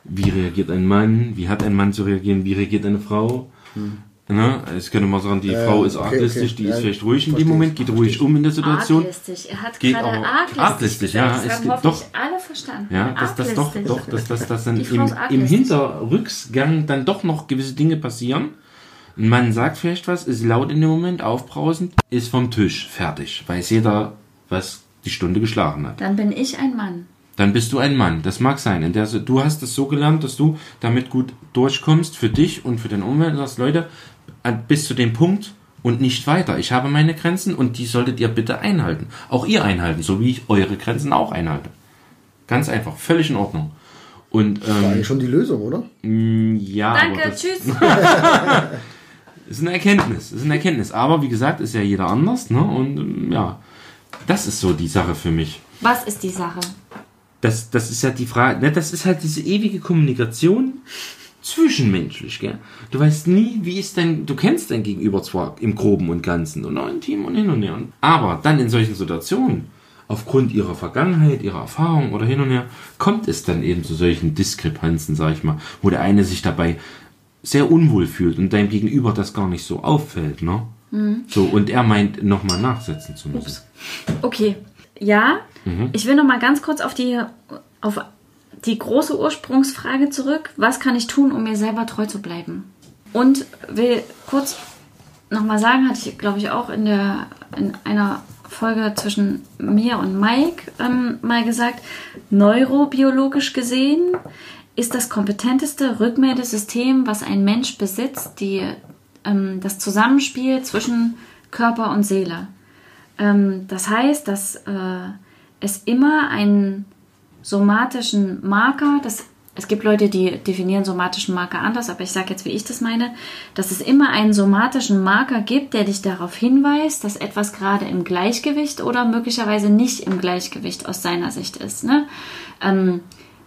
Wie reagiert ein Mann? Wie hat ein Mann zu reagieren? Wie reagiert eine Frau? Ne? Es könnte man sagen, die Äh, Frau ist okay, arglistig, okay. die Ja, ist vielleicht ruhig in dem Moment, geht ruhig um in der Situation. Arglistig. Er hat Geht gerade arglistig. arglistig, ja, gesagt. es Das haben gibt doch- alle verstanden. Ja, dass das doch, doch, dass, dass, dass dann im, ist im. Hinterrücksgang dann doch noch gewisse Dinge passieren. Ein Mann sagt vielleicht was, ist laut in dem Moment, aufbrausend, ist vom Tisch, fertig. Weiß jeder, was die Stunde geschlagen hat. Dann bin ich ein Mann. Dann bist du ein Mann. Das mag sein. In der, du hast es so gelernt, dass du damit gut durchkommst für dich und für den Umwelt. Und sagst, Leute, äh, bis zu dem Punkt und nicht weiter. Ich habe meine Grenzen und die solltet ihr bitte einhalten. Auch ihr einhalten, so wie ich eure Grenzen auch einhalte. Ganz einfach, völlig in Ordnung. Und War ähm, eigentlich schon die Lösung, oder? ja, aber Danke, das tschüss. (laughs) ist eine Erkenntnis. Ist eine Erkenntnis. Aber wie gesagt, ist ja jeder anders. Ne? Und ähm, ja, das ist so die Sache für mich. Was ist die Sache? Das, das ist ja die Frage, ne, das ist halt diese ewige Kommunikation zwischenmenschlich, gell? Du weißt nie, wie ist dein, du kennst dein Gegenüber zwar im Groben und Ganzen und auch im Team und hin und her, aber dann in solchen Situationen, aufgrund ihrer Vergangenheit, ihrer Erfahrung oder hin und her, kommt es dann eben zu solchen Diskrepanzen, sag ich mal, wo der eine sich dabei sehr unwohl fühlt und deinem Gegenüber das gar nicht so auffällt, ne? So, und er meint, nochmal nachsetzen zu müssen. Okay, ja, Mhm. ich will noch mal ganz kurz auf die, auf die große Ursprungsfrage zurück. Was kann ich tun, um mir selber treu zu bleiben? Und will kurz noch mal sagen, hatte ich, glaube ich, auch in, der, in einer Folge zwischen mir und Mike ähm, mal gesagt, neurobiologisch gesehen ist das kompetenteste Rückmeldesystem, was ein Mensch besitzt, die, ähm, das Zusammenspiel zwischen Körper und Seele. Ähm, das heißt, dass äh, es immer einen somatischen Marker, das, es gibt Leute, die definieren somatischen Marker anders, aber ich sage jetzt, wie ich das meine, dass es immer einen somatischen Marker gibt, der dich darauf hinweist, dass etwas gerade im Gleichgewicht oder möglicherweise nicht im Gleichgewicht aus seiner Sicht ist. Ne? Ähm,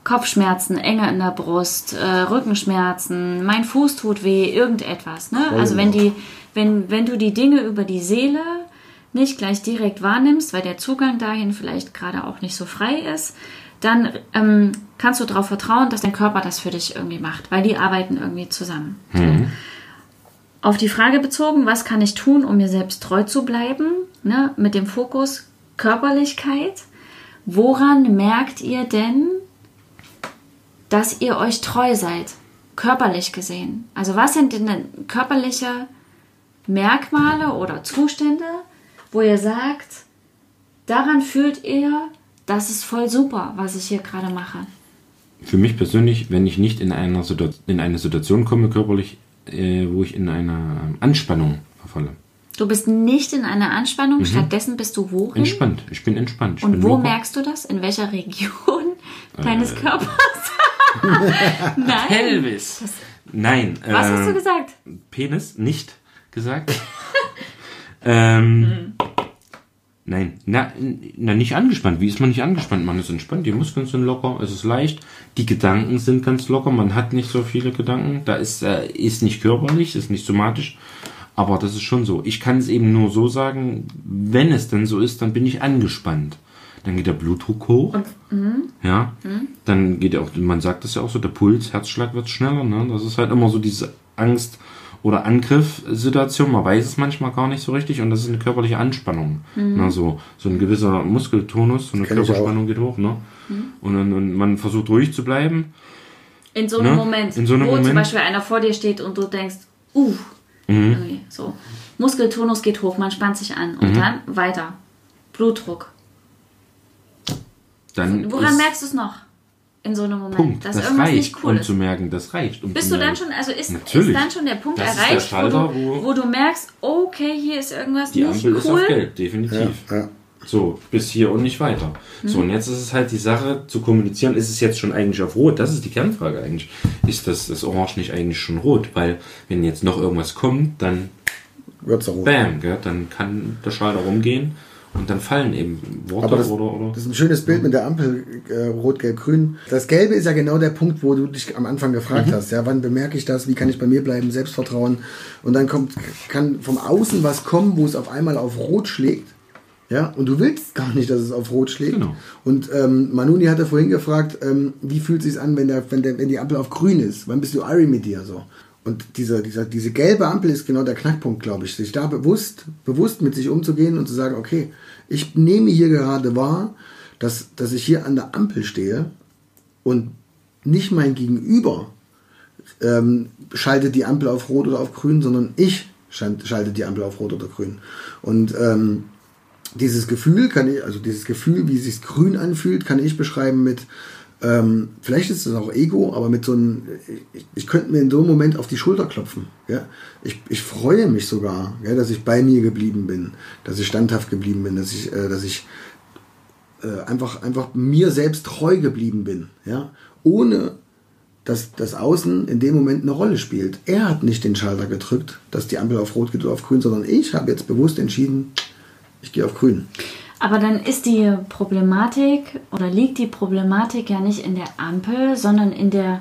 Kopfschmerzen, Enge in der Brust, äh, Rückenschmerzen, mein Fuß tut weh, irgendetwas. Ne? Also wenn die, wenn, wenn du die Dinge über die Seele nicht gleich direkt wahrnimmst, weil der Zugang dahin vielleicht gerade auch nicht so frei ist, dann ähm, kannst du darauf vertrauen, dass dein Körper das für dich irgendwie macht, weil die arbeiten irgendwie zusammen. auf die Frage bezogen, was kann ich tun, um mir selbst treu zu bleiben, ne, mit dem Fokus Körperlichkeit. Woran merkt ihr denn, dass ihr euch treu seid, körperlich gesehen? Also was sind denn körperliche Merkmale oder Zustände, wo ihr sagt, daran fühlt ihr, das ist voll super, was ich hier gerade mache? Für mich persönlich, wenn ich nicht in, einer in eine Situation komme, körperlich, äh, wo ich in einer Anspannung verfalle. Du bist nicht in einer Anspannung, mhm. stattdessen bist du wohin? Entspannt, ich bin entspannt. Ich Und bin wo locker. merkst du das? In welcher Region äh. deines Körpers? (laughs) Nein. Pelvis. Das, Nein. Was äh, hast du gesagt? Penis, nicht gesagt. (laughs) ähm, mhm. Nein, na, na, nicht angespannt. Wie ist man nicht angespannt? Man ist entspannt, die Muskeln sind locker, es ist leicht, die Gedanken sind ganz locker, man hat nicht so viele Gedanken, da ist, äh, ist nicht körperlich, ist nicht somatisch, aber das ist schon so. Ich kann es eben nur so sagen, wenn es denn so ist, dann bin ich angespannt. Dann geht der Blutdruck hoch, Und, mhm. ja, mhm. dann geht ja auch, man sagt das ja auch so, der Puls, Herzschlag wird schneller, ne? das ist halt immer so diese Angst, oder Angriffssituation. Man weiß es manchmal gar nicht so richtig und das ist eine körperliche Anspannung. Mhm. Na, so, so ein gewisser Muskeltonus, so eine Körperspannung geht hoch. Ne? Mhm. Und, und, man versucht ruhig zu bleiben. In so einem ne? Moment, In so einem wo Moment. zum Beispiel einer vor dir steht und du denkst, uh, mhm. so. Muskeltonus geht hoch, man spannt sich an und mhm. dann weiter. Blutdruck. Dann Woran merkst du es noch? In so einem Moment. Punkt. Dass das irgendwas reicht, nicht cool um ist. zu merken, das reicht. Um Bist du dann schon, also ist, ist dann schon der Punkt das erreicht, der Schalter, wo, du, wo, du, merkst, okay, hier ist irgendwas die nicht Ampel cool. ist auf gelb, definitiv. Ja, ja. So, bis hier und nicht weiter. Mhm. So, und jetzt ist es halt die Sache zu kommunizieren, ist es jetzt schon eigentlich auf Rot? Das ist die Kernfrage eigentlich. Ist das, das Orange nicht eigentlich schon rot? Weil, wenn jetzt noch irgendwas kommt, dann wird's rot. Bam, gell? dann kann der Schalter rumgehen und dann fallen eben Worte Aber das, oder, oder. Das ist ein schönes Bild mit der Ampel, äh, rot, gelb, grün. Das Gelbe ist ja genau der Punkt, wo du dich am Anfang gefragt mhm. hast. Ja, wann bemerke ich das? Wie kann ich bei mir bleiben? Selbstvertrauen. Und dann kommt, kann vom Außen was kommen, wo es auf einmal auf rot schlägt. Ja, und du willst gar nicht, dass es auf Rot schlägt. Genau. Und ähm, Manuni hatte vorhin gefragt, ähm, wie fühlt es sich an, wenn, der, wenn, der, wenn die Ampel auf grün ist? Wann bist du Irie mit dir so? Und dieser, dieser, diese gelbe Ampel ist genau der Knackpunkt, glaube ich. Sich da bewusst, bewusst mit sich umzugehen und zu sagen, okay, ich nehme hier gerade wahr, dass, dass ich hier an der Ampel stehe und nicht mein Gegenüber ähm, schaltet die Ampel auf Rot oder auf Grün, sondern ich schalte die Ampel auf Rot oder Grün. Und ähm, dieses Gefühl kann ich, also dieses Gefühl, wie es sich grün anfühlt, kann ich beschreiben mit, ähm, vielleicht ist es auch Ego, aber mit so einem, ich, ich, könnte mir in so einem Moment auf die Schulter klopfen. Ja? Ich, ich freue mich sogar, ja, dass ich bei mir geblieben bin, dass ich standhaft geblieben bin, dass ich, äh, dass ich äh, einfach, einfach mir selbst treu geblieben bin. Ja? Ohne dass das Außen in dem Moment eine Rolle spielt. Er hat nicht den Schalter gedrückt, dass die Ampel auf Rot geht oder auf Grün, sondern ich habe jetzt bewusst entschieden, ich gehe auf Grün. Aber dann ist die Problematik oder liegt die Problematik ja nicht in der Ampel, sondern in der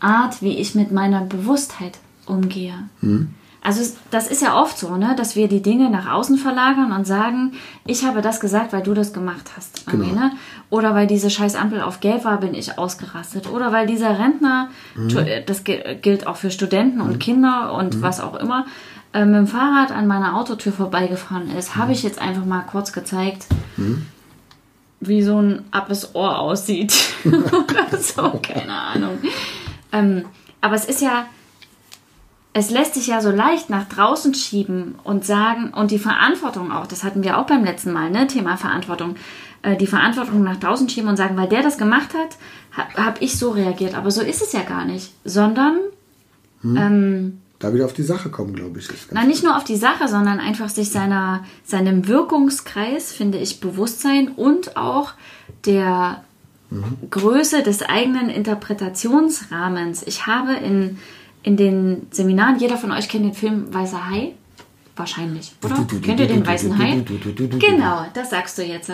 Art, wie ich mit meiner Bewusstheit umgehe. Mhm. Also das ist ja oft so, ne, dass wir die Dinge nach außen verlagern und sagen, ich habe das gesagt, weil du das gemacht hast. Genau. Ne? Oder weil diese scheiß Ampel auf Gelb war, bin ich ausgerastet. Oder weil dieser Rentner, mhm. das gilt auch für Studenten und mhm. Kinder und mhm. was auch immer, äh, mit dem Fahrrad an meiner Autotür vorbeigefahren ist, habe ich jetzt einfach mal kurz gezeigt, mhm. wie so ein abes Ohr aussieht. (laughs) Oder so, keine Ahnung. Ähm, aber es ist ja, es lässt sich ja so leicht nach draußen schieben und sagen, und die Verantwortung auch, das hatten wir auch beim letzten Mal, ne, Thema Verantwortung, äh, die Verantwortung nach draußen schieben und sagen, weil der das gemacht hat, habe hab ich so reagiert. Aber so ist es ja gar nicht, sondern hm. ähm, da wieder auf die Sache kommen, glaube ich. Nein, nicht nur auf die Sache, sondern einfach sich seiner, seinem Wirkungskreis, finde ich, bewusst sein und auch der mhm. Größe des eigenen Interpretationsrahmens. Ich habe in, in den Seminaren, jeder von euch kennt den Film Weißer Hai? Wahrscheinlich, oder? Kennt ihr den Weißen Hai? Genau, das sagst du jetzt.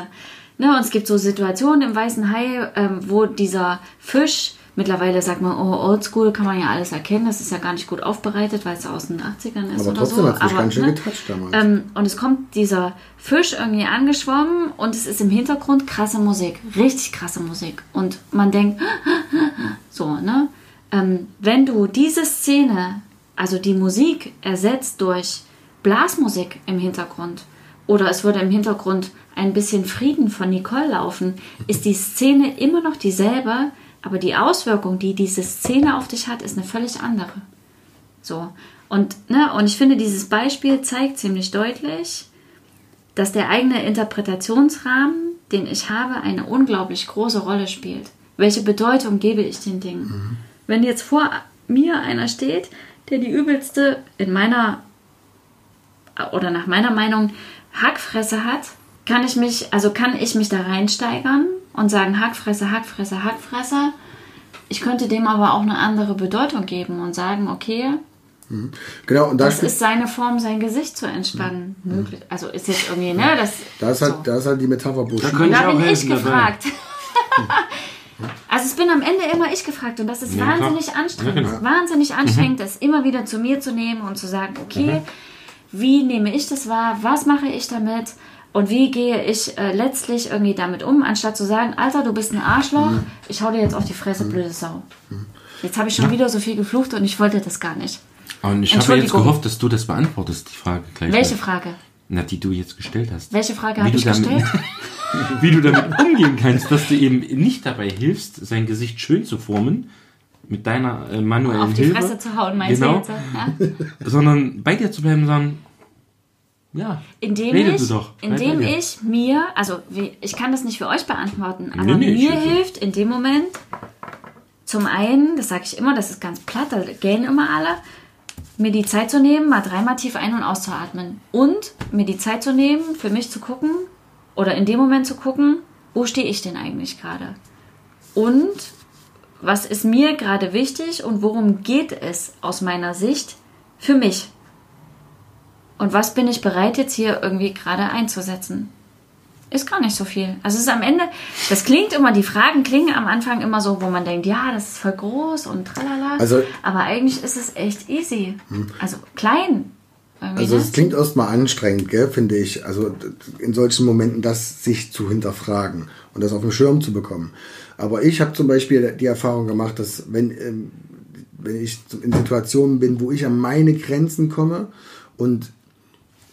Ne, und es gibt so Situationen im Weißen Hai, ähm, wo dieser Fisch Mittlerweile sagt man, oh, oldschool kann man ja alles erkennen. Das ist ja gar nicht gut aufbereitet, weil es aus den 80ern ist Aber oder trotzdem so. hat es ganz schön ne? getoucht damals. Ähm, und es kommt dieser Fisch irgendwie angeschwommen und es ist im Hintergrund krasse Musik. Richtig krasse Musik. Und man denkt, (laughs) so, ne? Ähm, wenn du diese Szene also die Musik ersetzt durch Blasmusik im Hintergrund oder es würde im Hintergrund ein bisschen Frieden von Nicole laufen, ist die Szene immer noch dieselbe, aber die Auswirkung, die diese Szene auf dich hat, ist eine völlig andere. So. Und, ne, und ich finde, dieses Beispiel zeigt ziemlich deutlich, dass der eigene Interpretationsrahmen, den ich habe, eine unglaublich große Rolle spielt. Welche Bedeutung gebe ich den Dingen? Mhm. Wenn jetzt vor mir einer steht, der die übelste, in meiner oder nach meiner Meinung, Hackfresse hat, kann ich mich, also kann ich mich da reinsteigern und sagen, Hackfresse, Hackfresse, Hackfresse. Ich könnte dem aber auch eine andere Bedeutung geben und sagen, okay, mhm. Genau, und das ist seine Form, sein Gesicht zu entspannen. Mhm. Möglich. Also ist jetzt irgendwie, ne? Das, da, ist halt, so. da ist halt die Metapher Da, da bin ich gefragt. (laughs) also es bin am Ende immer ich gefragt und das ist ja, wahnsinnig klar. anstrengend. Ja, genau. Wahnsinnig anstrengend, mhm. das immer wieder zu mir zu nehmen und zu sagen, okay, mhm. wie nehme ich das wahr? Was mache ich damit? Und wie gehe ich äh, letztlich irgendwie damit um, anstatt zu sagen, Alter, du bist ein Arschloch, mhm. ich hau dir jetzt auf die Fresse, mhm. blöde Sau. Mhm. Jetzt habe ich schon ja. wieder so viel geflucht und ich wollte das gar nicht. Und ich habe jetzt gehofft, dass du das beantwortest, die Frage gleich. Welche Frage? Na, die du jetzt gestellt hast. Welche Frage habe ich damit, gestellt? (laughs) wie du damit umgehen kannst, dass du eben nicht dabei hilfst, sein Gesicht schön zu formen, mit deiner äh, manuellen Hilfe. Auf die Hilfe, Fresse zu hauen, meinst genau, du jetzt? Ja? (laughs) Sondern bei dir zu bleiben und sagen, ja. Indem ich, doch. indem ich mir, also ich kann das nicht für euch beantworten, aber nee, nee, mir hilft in dem Moment zum einen, das sage ich immer, das ist ganz platt, da gähnen immer alle, mir die Zeit zu nehmen, mal dreimal tief ein- und auszuatmen. Und mir die Zeit zu nehmen, für mich zu gucken oder in dem Moment zu gucken, wo stehe ich denn eigentlich gerade? Und was ist mir gerade wichtig und worum geht es aus meiner Sicht für mich? Und was bin ich bereit jetzt hier irgendwie gerade einzusetzen? Ist gar nicht so viel. Also es ist am Ende, das klingt immer, die Fragen klingen am Anfang immer so, wo man denkt, ja, das ist voll groß und tralala. Also, aber eigentlich ist es echt easy. Hm. Also klein. Also es klingt erstmal anstrengend, gell, finde ich. Also in solchen Momenten das sich zu hinterfragen und das auf dem Schirm zu bekommen. Aber ich habe zum Beispiel die Erfahrung gemacht, dass wenn, ähm, wenn ich in Situationen bin, wo ich an meine Grenzen komme und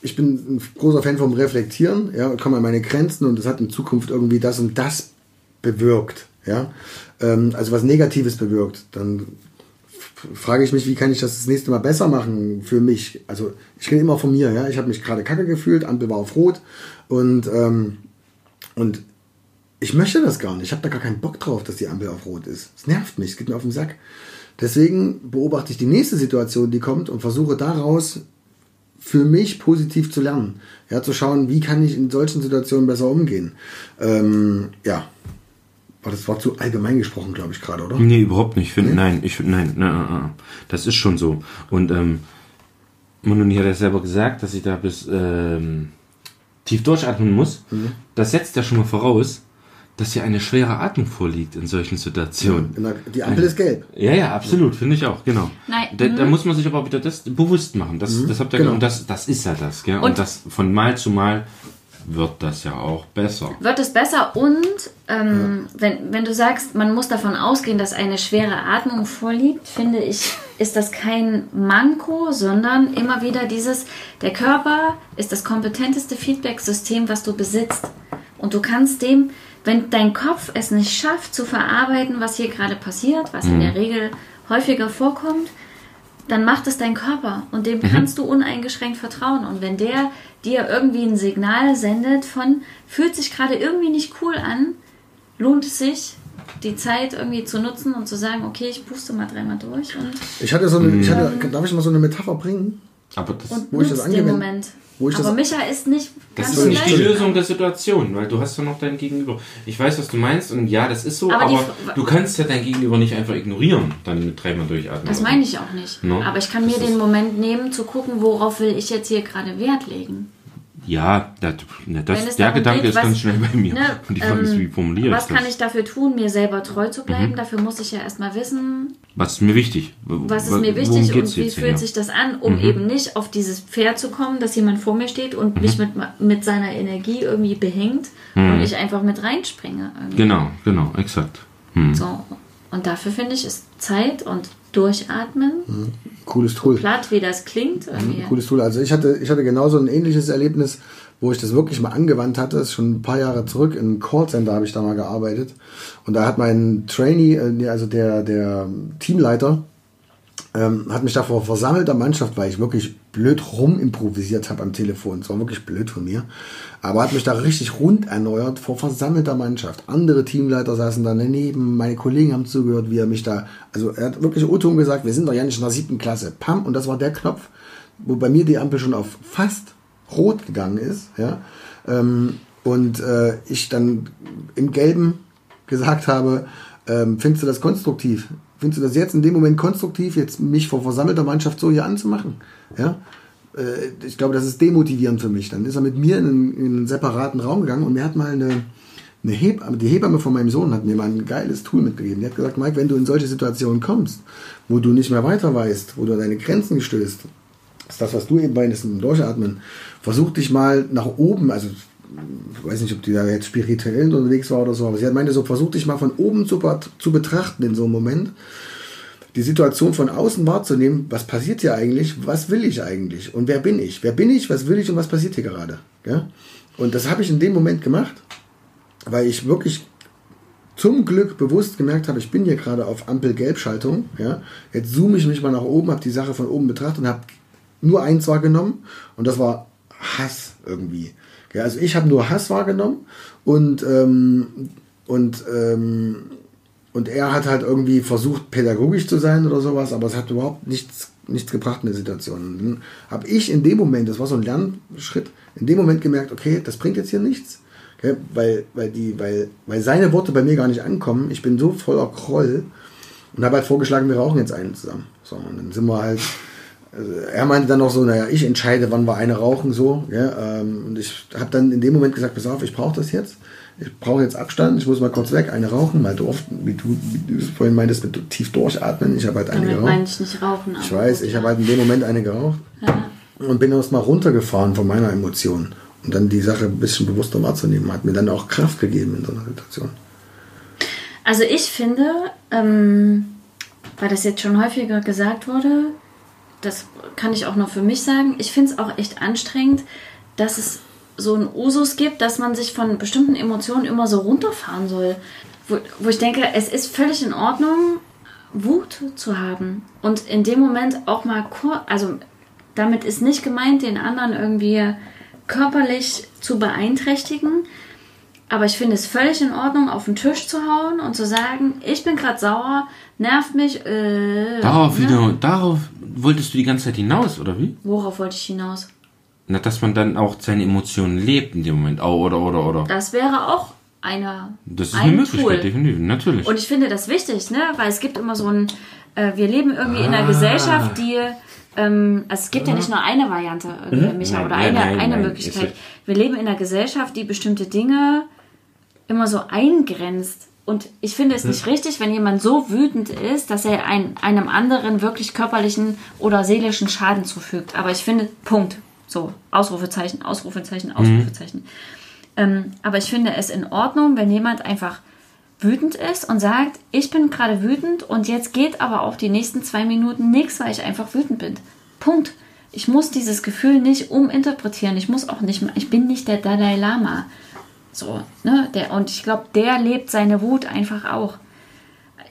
ich bin ein großer Fan vom Reflektieren, ja, komme an meine Grenzen und das hat in Zukunft irgendwie das und das bewirkt, ja, ähm, also was Negatives bewirkt, dann frage ich mich, wie kann ich das das nächste Mal besser machen für mich? Also ich rede immer von mir, ja, ich habe mich gerade kacke gefühlt, Ampel war auf Rot und ähm, und ich möchte das gar nicht. Ich habe da gar keinen Bock drauf, dass die Ampel auf Rot ist. Es nervt mich, es geht mir auf den Sack. Deswegen beobachte ich die nächste Situation, die kommt und versuche daraus für mich positiv zu lernen. Ja, zu schauen, wie kann ich in solchen Situationen besser umgehen. Ähm, ja. Aber das war zu allgemein gesprochen, glaube ich, gerade, oder? Nee, überhaupt nicht. Ich find, nee? Nein, ich finde, nein, nein, nein, das ist schon so. Und ähm, Mononi hat ja selber gesagt, dass ich da bis ähm, tief durchatmen muss. Mhm. Das setzt ja schon mal voraus, dass hier eine schwere Atmung vorliegt in solchen Situationen. Ja, die Ampel ist gelb. Ja, ja, absolut, finde ich auch, genau. Nein, da, da, mhm. muss man sich aber wieder das bewusst machen. Das, mhm, das habt ihr genau. und das, das ist ja das, gell? Und, und, das von Mal zu Mal wird das ja auch besser. Wird es besser und ähm, ja. wenn, wenn du sagst, man muss davon ausgehen, dass eine schwere Atmung vorliegt, finde ich, ist das kein Manko, sondern immer wieder dieses, der Körper ist das kompetenteste Feedback-System, was du besitzt. Und du kannst dem wenn dein Kopf es nicht schafft zu verarbeiten, was hier gerade passiert, was mhm. in der Regel häufiger vorkommt, dann macht es dein Körper und dem mhm. kannst du uneingeschränkt vertrauen. Und wenn der dir irgendwie ein Signal sendet von, fühlt sich gerade irgendwie nicht cool an, lohnt es sich, die Zeit irgendwie zu nutzen und zu sagen, okay, ich puste mal dreimal durch. Und ich hatte so eine, ich hatte, darf ich mal so eine Metapher bringen? Aber das, und wo ich das angewendet Moment. Wo ich aber das, Micha ist nicht Das ist nicht die Lösung der Situation, weil du hast ja noch dein Gegenüber. Ich weiß, was du meinst und ja, das ist so, aber, aber du kannst ja dein Gegenüber nicht einfach ignorieren, dann mit dreimal durchatmen. Das meine ich auch nicht. No? Aber ich kann das mir den Moment nehmen, zu gucken, worauf will ich jetzt hier gerade Wert legen. Ja, das, das der Gedanke geht, ist was, ganz schnell bei mir. Ne, (laughs) und die Frage ähm, ist, wie formuliere Was kann ich dafür tun, mir selber treu zu bleiben? Mhm. Dafür muss ich ja erstmal wissen. Was ist mir wichtig? Was ist mir wichtig und wie fühlt ja. sich das an, um mhm. eben nicht auf dieses Pferd zu kommen, dass jemand vor mir steht und mhm. mich mit, mit seiner Energie irgendwie behängt und mhm. ich einfach mit reinspringe. Irgendwie. Genau, genau, exakt. Mhm. So. Und dafür finde ich, ist Zeit und Durchatmen mhm. Cooles Tool. platt, wie das klingt. irgendwie. Cooles Tool. Also ich hatte, ich hatte genauso ein ähnliches Erlebnis, wo ich das wirklich mal angewandt hatte. Das ist schon ein paar Jahre zurück. In einem Callcenter habe ich da mal gearbeitet. Und da hat mein Trainee, äh, also der, der Teamleiter, ähm, hat mich da vor versammelter Mannschaft, weil ich wirklich blöd rum improvisiert habe am Telefon. Das war wirklich blöd von mir. Aber hat mich da richtig rund erneuert vor versammelter Mannschaft. Andere Teamleiter saßen da daneben, meine Kollegen haben zugehört, wie er mich da, also er hat wirklich O-Ton gesagt, wir sind doch ja nicht in der siebten Klasse. Pam, und das war der Knopf, wo bei mir die Ampel schon auf fast rot gegangen ist, ja. Ähm, und äh, ich dann im Gelben gesagt habe, ähm, findest du das konstruktiv? Findest du das jetzt in dem Moment konstruktiv, jetzt mich vor versammelter Mannschaft so hier anzumachen? Ja? Äh, ich glaube, das ist demotivierend für mich. Dann ist er mit mir in einen, in einen separaten Raum gegangen und mir hat mal eine, eine Hebamme, die Hebamme von meinem Sohn hat mir mal ein geiles Tool mitgegeben. Die hat gesagt, Mike, wenn du in solche Situationen kommst, wo du nicht mehr weiter weißt, wo du an deine Grenzen stößt, ist das, was du eben meinst, im Durchatmen, versuch dich mal nach oben, also weiß nicht, ob die da jetzt spirituell unterwegs war oder so, aber sie hat meinte so, versuch dich mal von oben zu, zu betrachten in so einem Moment, die Situation von außen wahrzunehmen, was passiert hier eigentlich, was will ich eigentlich und wer bin ich? Wer bin ich, was will ich und was passiert hier gerade? Ja? Und das habe ich in dem Moment gemacht, weil ich wirklich zum Glück bewusst gemerkt habe, ich bin hier gerade auf Ampel-Gelbschaltung. Ja? Jetzt zoome ich mich mal nach oben, habe die Sache von oben betrachtet und habe nur eins wahrgenommen und das war Hass irgendwie. Ja, also ich habe nur Hass wahrgenommen und, ähm, und, ähm, und er hat halt irgendwie versucht, pädagogisch zu sein oder sowas, aber es hat überhaupt nichts, nichts gebracht in der Situation. Dann habe ich in dem Moment, das war so ein Lernschritt, in dem Moment gemerkt, okay, das bringt jetzt hier nichts. Okay, weil, weil, die, weil, weil seine Worte bei mir gar nicht ankommen. Ich bin so voller Groll und habe halt vorgeschlagen, wir rauchen jetzt einen zusammen. So, und dann sind wir halt. Also er meinte dann noch so, naja, ich entscheide, wann wir eine rauchen, so. Ja, ähm, und ich habe dann in dem Moment gesagt, pass auf, ich brauche das jetzt. Ich brauche jetzt Abstand, ich muss mal kurz weg, eine rauchen, mal oft, wie du, wie du vorhin meintest, mit tief durchatmen. Ich habe halt eine Damit geraucht. meine ich nicht rauchen. Ich weiß, ich ja. habe halt in dem Moment eine geraucht und bin erst mal runtergefahren von meiner Emotion. Und dann die Sache ein bisschen bewusster wahrzunehmen, hat mir dann auch Kraft gegeben in so einer Situation. Also ich finde, ähm, weil das jetzt schon häufiger gesagt wurde, das kann ich auch noch für mich sagen, ich finde es auch echt anstrengend, dass es so einen Usus gibt, dass man sich von bestimmten Emotionen immer so runterfahren soll. Wo, wo ich denke, es ist völlig in Ordnung, Wut zu haben. Und in dem Moment auch mal kurz, also damit ist nicht gemeint, den anderen irgendwie körperlich zu beeinträchtigen. Aber ich finde es völlig in Ordnung, auf den Tisch zu hauen und zu sagen, ich bin gerade sauer, nervt mich. Äh, Darauf, ne? wieder, darauf wolltest du die ganze Zeit hinaus, oder wie? Worauf wollte ich hinaus? Na, dass man dann auch seine Emotionen lebt in dem Moment. Oh, oder, oder, oder. Das wäre auch eine, Das ist ein eine Möglichkeit, Tool. definitiv, natürlich. Und ich finde das wichtig, ne? Weil es gibt immer so ein, äh, wir leben irgendwie in einer Ah. Gesellschaft, die, ähm, also es gibt ja nicht nur eine Variante, irgendwie, Micha, Nein, oder nein, eine, nein, eine nein, Möglichkeit. Wir leben in einer Gesellschaft, die bestimmte Dinge immer so eingrenzt. Und ich finde es nicht richtig, wenn jemand so wütend ist, dass er ein, einem anderen wirklich körperlichen oder seelischen Schaden zufügt. Aber ich finde, Punkt. So, Ausrufezeichen, Ausrufezeichen, Ausrufezeichen. Ähm, aber ich finde es in Ordnung, wenn jemand einfach wütend ist und sagt, ich bin gerade wütend und jetzt geht aber auch die nächsten zwei Minuten nichts, weil ich einfach wütend bin. Punkt. Ich muss dieses Gefühl nicht uminterpretieren. Ich muss auch nicht, ich bin nicht der Dalai Lama. So, ne? Der, und ich glaube, der lebt seine Wut einfach auch.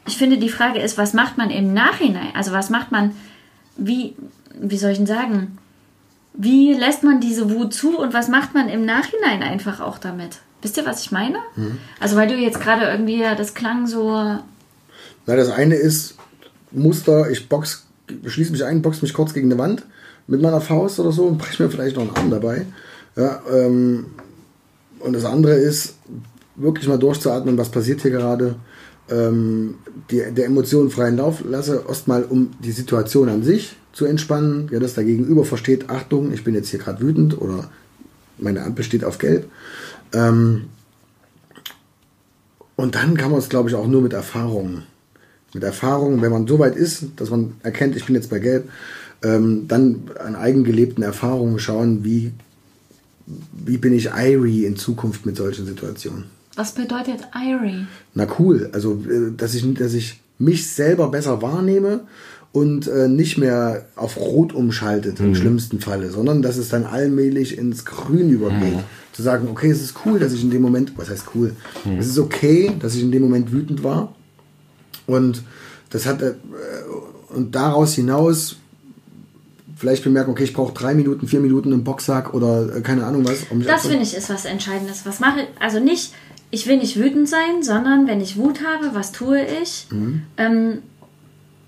Ich finde, die Frage ist, was macht man im Nachhinein? Also was macht man, wie, wie soll ich denn sagen? Wie lässt man diese Wut zu und was macht man im Nachhinein einfach auch damit? Wisst ihr, was ich meine? Also weil du jetzt gerade irgendwie, das klang so, Na, das eine ist Muster, ich box, schließe mich ein, box mich kurz gegen eine Wand mit meiner Faust oder so und breche mir vielleicht noch einen Arm dabei. Ja, ähm, und das andere ist, wirklich mal durchzuatmen, was passiert hier gerade, ähm, die, der Emotionen freien Lauf lasse, erstmal um die Situation an sich zu entspannen, ja, dass der Gegenüber versteht, Achtung, ich bin jetzt hier gerade wütend oder meine Ampel steht auf gelb. Ähm, und dann kann man es, glaube ich, auch nur mit Erfahrung. Mit Erfahrung, wenn man so weit ist, dass man erkennt, ich bin jetzt bei Gelb, ähm, dann an eigengelebten Erfahrungen schauen, wie, wie bin ich Irie in Zukunft mit solchen Situationen. was bedeutet Irie? Na cool, also äh, dass ich, dass ich mich selber besser wahrnehme und äh, nicht mehr auf Rot umschaltet im schlimmsten Falle, sondern dass es dann allmählich ins Grün übergeht. Zu sagen, okay, es ist cool, dass ich in dem Moment, was heißt cool? Es ist okay, dass ich in dem Moment wütend war. Und das hat äh, und daraus hinaus vielleicht bemerken, okay, ich brauche drei Minuten, vier Minuten im Boxsack oder äh, keine Ahnung was. Um Das finde ich ist was Entscheidendes. Was mache ich? Also nicht, ich will nicht wütend sein, sondern wenn ich Wut habe, was tue ich? Ähm,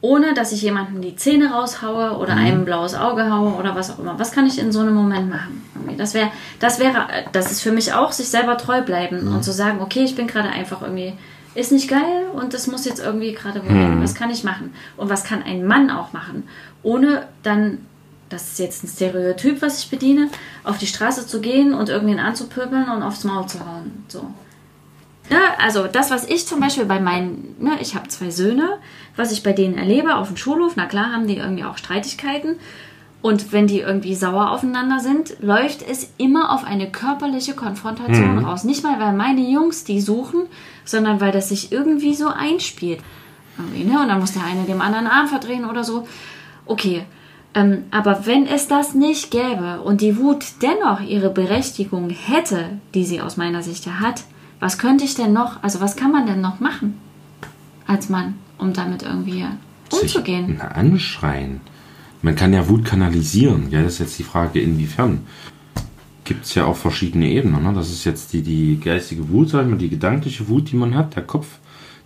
ohne dass ich jemandem die Zähne raushaue oder einem blaues Auge haue oder was auch immer. Was kann ich in so einem Moment machen? Das wäre, das wäre, äh, das ist für mich auch, sich selber treu bleiben und zu sagen, okay, ich bin gerade einfach irgendwie, ist nicht geil und das muss jetzt irgendwie gerade wohin. Was kann ich machen? Und was kann ein Mann auch machen? Ohne dann das ist jetzt ein Stereotyp, was ich bediene, auf die Straße zu gehen und irgendwen anzupöbeln und aufs Maul zu hauen. So. Ja, also das, was ich zum Beispiel bei meinen, ne, ich habe zwei Söhne, was ich bei denen erlebe auf dem Schulhof, na klar haben die irgendwie auch Streitigkeiten. Und wenn die irgendwie sauer aufeinander sind, läuft es immer auf eine körperliche Konfrontation raus. Nicht mal, weil meine Jungs die suchen, sondern weil das sich irgendwie so einspielt. Irgendwie, ne? Und dann muss der eine dem anderen Arm verdrehen oder so. Okay, ähm, aber wenn es das nicht gäbe und die Wut dennoch ihre Berechtigung hätte, die sie aus meiner Sicht ja hat, was könnte ich denn noch, also was kann man denn noch machen als Mann, um damit irgendwie umzugehen? Sich anschreien. Man kann ja Wut kanalisieren. Ja, das ist jetzt die Frage, inwiefern. Gibt es ja auch verschiedene Ebenen. Ne? Das ist jetzt die, die geistige Wut, sag ich mal, die gedankliche Wut, die man hat, der Kopf,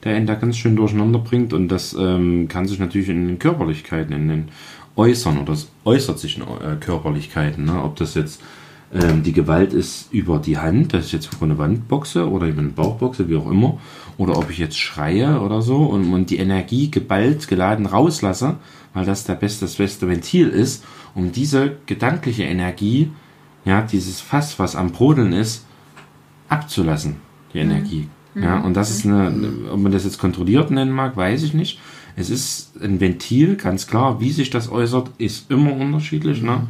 der einen da ganz schön durcheinander bringt. Und das ähm, kann sich natürlich in den Körperlichkeiten, in den Äußern oder es äußert sich in äh, Körperlichkeiten. Ne? Ob das jetzt ähm, die Gewalt ist über die Hand, dass ich jetzt vor eine Wand boxe oder über den Bauch boxe, wie auch immer, oder ob ich jetzt schreie oder so und, und die Energie geballt, geladen rauslasse, weil das der beste, das beste Ventil ist, um diese gedankliche Energie, ja, dieses Fass, was am Brodeln ist, abzulassen, die Energie. Ja, und das ist eine, ob man das jetzt kontrolliert nennen mag, weiß ich nicht. Es ist ein Ventil, ganz klar. Wie sich das äußert, ist immer unterschiedlich. Ne?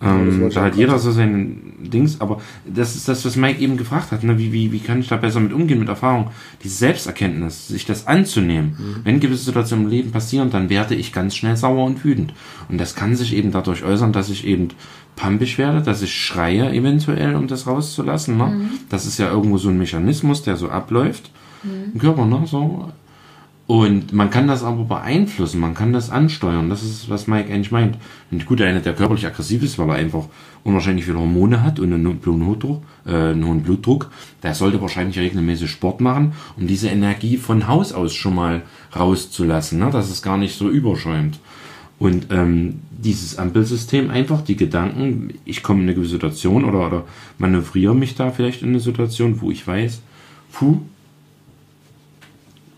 das Ähm, da hat jeder so sein Dings, aber das ist das, was Mike eben gefragt hat. Ne? Wie, wie, wie kann ich da besser mit umgehen, mit Erfahrung? Die Selbsterkenntnis, sich das anzunehmen. Wenn gewisse Situationen im Leben passieren, dann werde ich ganz schnell sauer und wütend. Und das kann sich eben dadurch äußern, dass ich eben pampig werde, dass ich schreie eventuell, um das rauszulassen. Ne? Das ist ja irgendwo so ein Mechanismus, der so abläuft im Körper. Ne? So. Und man kann das aber beeinflussen, man kann das ansteuern. Das ist, was Mike eigentlich meint. Und gut, einer, der körperlich aggressiv ist, weil er einfach unwahrscheinlich viele Hormone hat und einen hohen Blutdruck, äh, einen hohen Blutdruck, der sollte wahrscheinlich regelmäßig Sport machen, um diese Energie von Haus aus schon mal rauszulassen, ne? dass es gar nicht so überschäumt. Und ähm, dieses Ampelsystem einfach, die Gedanken, ich komme in eine gewisse Situation oder, oder manövriere mich da vielleicht in eine Situation, wo ich weiß, puh,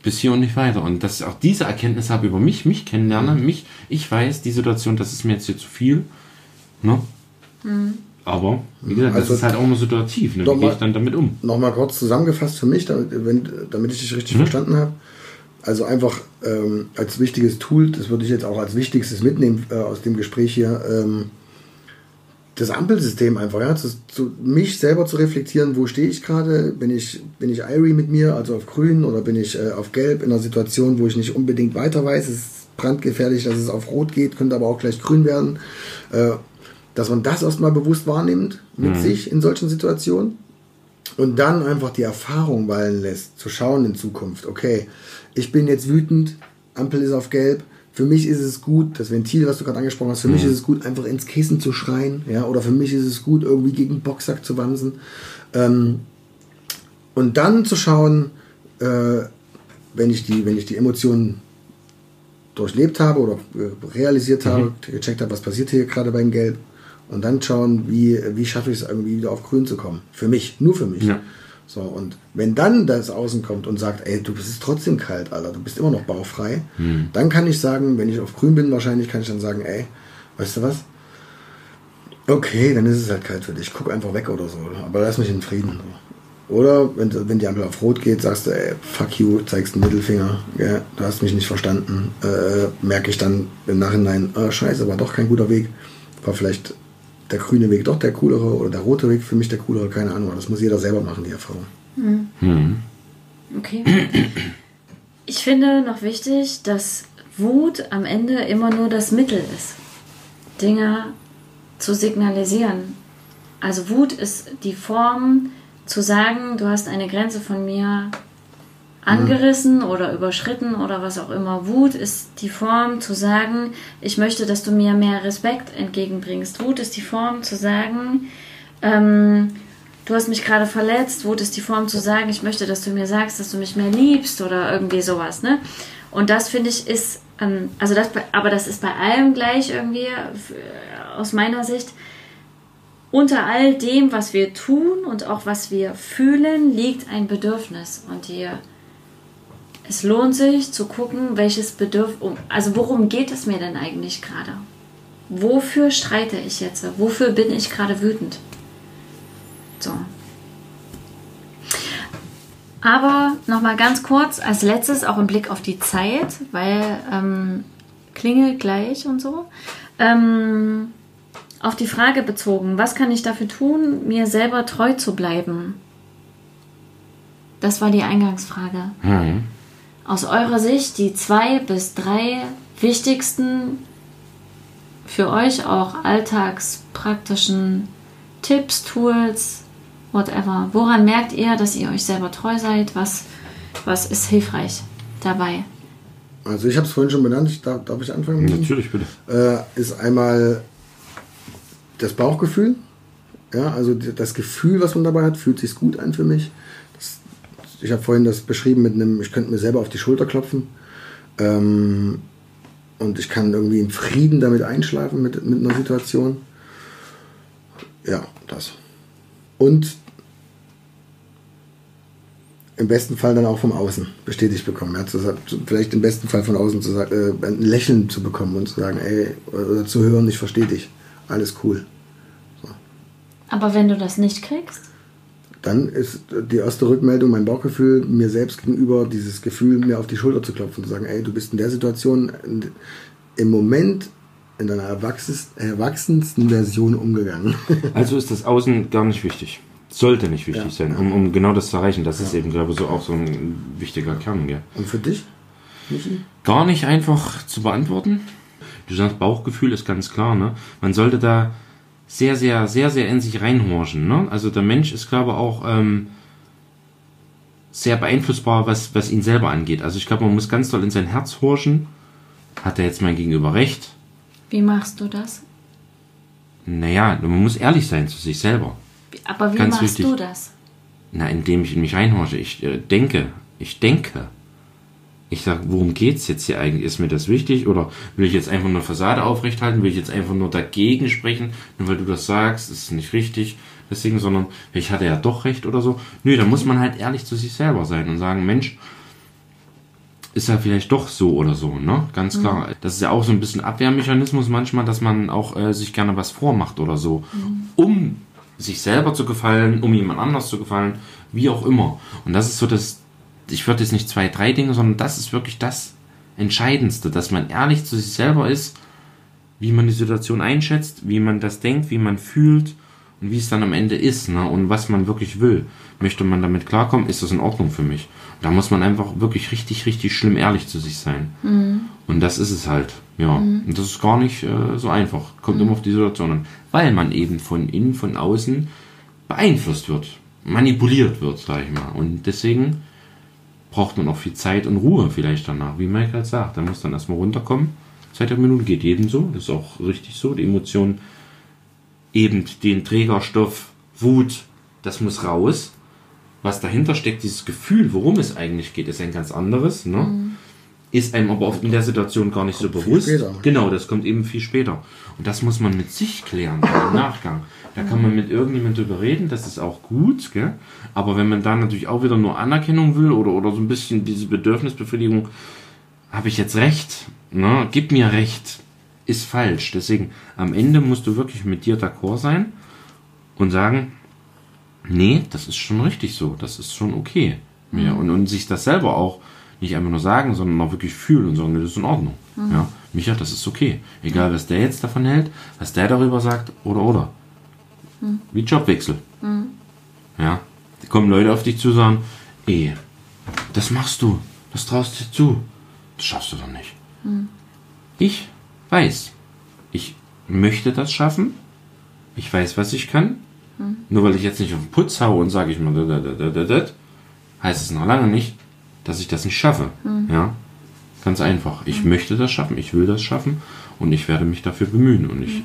bis hier und nicht weiter. Und dass ich auch diese Erkenntnis habe über mich, mich kennenlerne, mich, ich weiß, die Situation, das ist mir jetzt hier zu viel. Ne? Aber, wie gesagt, das Also, ist halt auch immer situativ. Ne? Wie gehe ich dann damit um? Nochmal kurz zusammengefasst für mich, damit, wenn, damit ich dich richtig verstanden habe. Also einfach ähm, als wichtiges Tool, das würde ich jetzt auch als wichtigstes mitnehmen äh, aus dem Gespräch hier, ähm, das Ampelsystem einfach, ja, zu, zu, mich selber zu reflektieren, wo stehe ich gerade, bin ich, bin ich Irie mit mir, also auf grün oder bin ich äh, auf gelb in einer Situation, wo ich nicht unbedingt weiter weiß, es ist brandgefährlich, dass es auf rot geht, könnte aber auch gleich grün werden, äh, dass man das erstmal bewusst wahrnimmt mit sich in solchen Situationen und dann einfach die Erfahrung wallen lässt, zu schauen in Zukunft, okay, ich bin jetzt wütend, Ampel ist auf gelb, für mich ist es gut, das Ventil, was du gerade angesprochen hast, für mich ist es gut, einfach ins Kissen zu schreien, ja, oder für mich ist es gut, irgendwie gegen den Boxsack zu wansen. Ähm, und dann zu schauen, äh, wenn ich die, wenn ich die Emotionen durchlebt habe oder äh, realisiert habe, gecheckt habe, was passiert hier gerade beim Gelb. Und dann schauen, wie, wie schaffe ich es irgendwie wieder auf Grün zu kommen. Für mich, nur für mich. Ja. So, und wenn dann das Außen kommt und sagt, ey, du bist trotzdem kalt, Alter, du bist immer noch bauchfrei, dann kann ich sagen, wenn ich auf Grün bin, wahrscheinlich kann ich dann sagen, ey, weißt du was? Okay, dann ist es halt kalt für dich. Guck einfach weg oder so. Aber lass mich in Frieden. Oder wenn, wenn die Ampel auf Rot geht, sagst du, ey, fuck you, zeigst einen Mittelfinger, ja, du hast mich nicht verstanden. Äh, merke ich dann im Nachhinein, ah, scheiße, war doch kein guter Weg. War vielleicht der grüne Weg doch der coolere oder der rote Weg für mich der coolere, keine Ahnung. Das muss jeder selber machen, die Erfahrung. Okay. Ich Ich finde noch wichtig, dass Wut am Ende immer nur das Mittel ist, Dinge zu signalisieren. Also Wut ist die Form zu sagen, du hast eine Grenze von mir angerissen oder überschritten oder was auch immer. Wut ist die Form zu sagen, ich möchte, dass du mir mehr Respekt entgegenbringst. Wut ist die Form zu sagen, ähm, du hast mich gerade verletzt. Wut ist die Form zu sagen, ich möchte, dass du mir sagst, dass du mich mehr liebst oder irgendwie sowas. Ne? Und das finde ich ist, ähm, also das, aber das ist bei allem gleich irgendwie äh, aus meiner Sicht. Unter all dem, was wir tun und auch was wir fühlen, liegt ein Bedürfnis. Und die es lohnt sich zu gucken, welches Bedürfnis, also worum geht es mir denn eigentlich gerade? Wofür streite ich jetzt? Wofür bin ich gerade wütend? So. Aber nochmal ganz kurz als letztes auch im Blick auf die Zeit, weil ähm, klingelt gleich und so. Ähm, auf die Frage bezogen, was kann ich dafür tun, mir selber treu zu bleiben? Das war die Eingangsfrage. Mhm aus eurer Sicht die zwei bis drei wichtigsten für euch auch alltagspraktischen Tipps, Tools, whatever. Woran merkt ihr, dass ihr euch selber treu seid? Was, was ist hilfreich dabei? Also ich habe es vorhin schon benannt, ich, darf, darf ich anfangen? Natürlich, bitte. Äh, ist einmal das Bauchgefühl. Ja, also das Gefühl, was man dabei hat, fühlt sich gut an für mich ich habe vorhin das beschrieben mit einem, ich könnte mir selber auf die Schulter klopfen. Ähm, und ich kann irgendwie in Frieden damit einschlafen mit, mit einer Situation. Ja, das. Und im besten Fall dann auch vom Außen bestätigt bekommen. Ja, zu, vielleicht im besten Fall von außen zu sagen, äh, ein Lächeln zu bekommen und zu sagen, ey, oder zu hören, ich verstehe dich. Alles cool. So. Aber wenn du das nicht kriegst? Dann ist die erste Rückmeldung mein Bauchgefühl mir selbst gegenüber, dieses Gefühl, mir auf die Schulter zu klopfen und zu sagen, ey, du bist in der Situation im Moment in deiner erwachsensten Version umgegangen. (laughs) Also ist das Außen gar nicht wichtig. Sollte nicht wichtig ja. sein, um, um genau das zu erreichen. Das ja. ist eben, glaube ich, so auch so ein wichtiger Kern. Gell? Und für dich? Michi? Gar nicht einfach zu beantworten. Du sagst, Bauchgefühl ist ganz klar. Ne? Man sollte da sehr, sehr, sehr, sehr in sich reinhorchen. Ne? Also der Mensch ist, glaube ich, auch ähm, sehr beeinflussbar, was, was ihn selber angeht. Also ich glaube, man muss ganz doll in sein Herz horchen. Hat er jetzt mein Gegenüber recht? Wie machst du das? Naja, man muss ehrlich sein zu sich selber. Aber wie ganz machst wichtig. du das? Na, indem ich in mich reinhorche. Ich äh, denke. Ich denke ich sage, worum geht's jetzt hier eigentlich? Ist mir das wichtig? Oder will ich jetzt einfach nur Fassade aufrechthalten? Will ich jetzt einfach nur dagegen sprechen? Nur weil du das sagst, ist nicht richtig. Deswegen, sondern ich hatte ja doch recht oder so. Nö, da muss man halt ehrlich zu sich selber sein und sagen, Mensch, ist ja vielleicht doch so oder so, ne? Ganz mhm. klar. Das ist ja auch so ein bisschen Abwehrmechanismus manchmal, dass man auch äh, sich gerne was vormacht oder so, mhm. um sich selber zu gefallen, um jemand anders zu gefallen, wie auch immer. Und das ist so das, ich würde jetzt nicht zwei, drei Dinge, sondern das ist wirklich das Entscheidendste, dass man ehrlich zu sich selber ist, wie man die Situation einschätzt, wie man das denkt, wie man fühlt und wie es dann am Ende ist ne? und was man wirklich will. Möchte man damit klarkommen, ist das in Ordnung für mich. Da muss man einfach wirklich richtig, richtig schlimm ehrlich zu sich sein. Mhm. Und das ist es halt. Ja, mhm. und das ist gar nicht äh, so einfach. Kommt mhm. immer auf die Situation an. Weil man eben von innen, von außen beeinflusst wird, manipuliert wird, sag ich mal. Und deswegen braucht man auch viel Zeit und Ruhe vielleicht danach, wie Mike halt sagt. Da muss dann erstmal runterkommen. Zeit der Minute geht jedem so, das ist auch richtig so. Die Emotion, eben den Trägerstoff, Wut, das muss raus. Was dahinter steckt, dieses Gefühl, worum es eigentlich geht, ist ein ganz anderes. Ne? Mhm. Ist einem aber oft in der Situation gar nicht kommt so bewusst. Genau, das kommt eben viel später. Und das muss man mit sich klären im Nachgang. Da kann man mit irgendjemandem drüber reden, das ist auch gut, gell? Aber wenn man da natürlich auch wieder nur Anerkennung will oder, oder so ein bisschen diese Bedürfnisbefriedigung, habe ich jetzt recht, ne? Gib mir recht, ist falsch. Deswegen, am Ende musst du wirklich mit dir d'accord sein und sagen, nee, das ist schon richtig so, das ist schon okay. Mhm. Und, und sich das selber auch nicht einfach nur sagen, sondern auch wirklich fühlen und sagen, das ist in Ordnung. Mhm. Ja, Micha, das ist okay. Egal, was der jetzt davon hält, was der darüber sagt oder oder. Mhm. Wie Jobwechsel. Mhm. Ja. Da kommen Leute auf dich zu und sagen, ey, das machst du. Das traust du dir zu. Das schaffst du doch nicht. Ich weiß, ich möchte das schaffen. Ich weiß, was ich kann. Nur weil ich jetzt nicht auf den Putz haue und sage ich mal, da, da, da, da, da, heißt es noch lange nicht, dass ich das nicht schaffe. Ja, ganz einfach. Ich möchte das schaffen, ich will das schaffen und ich werde mich dafür bemühen und ich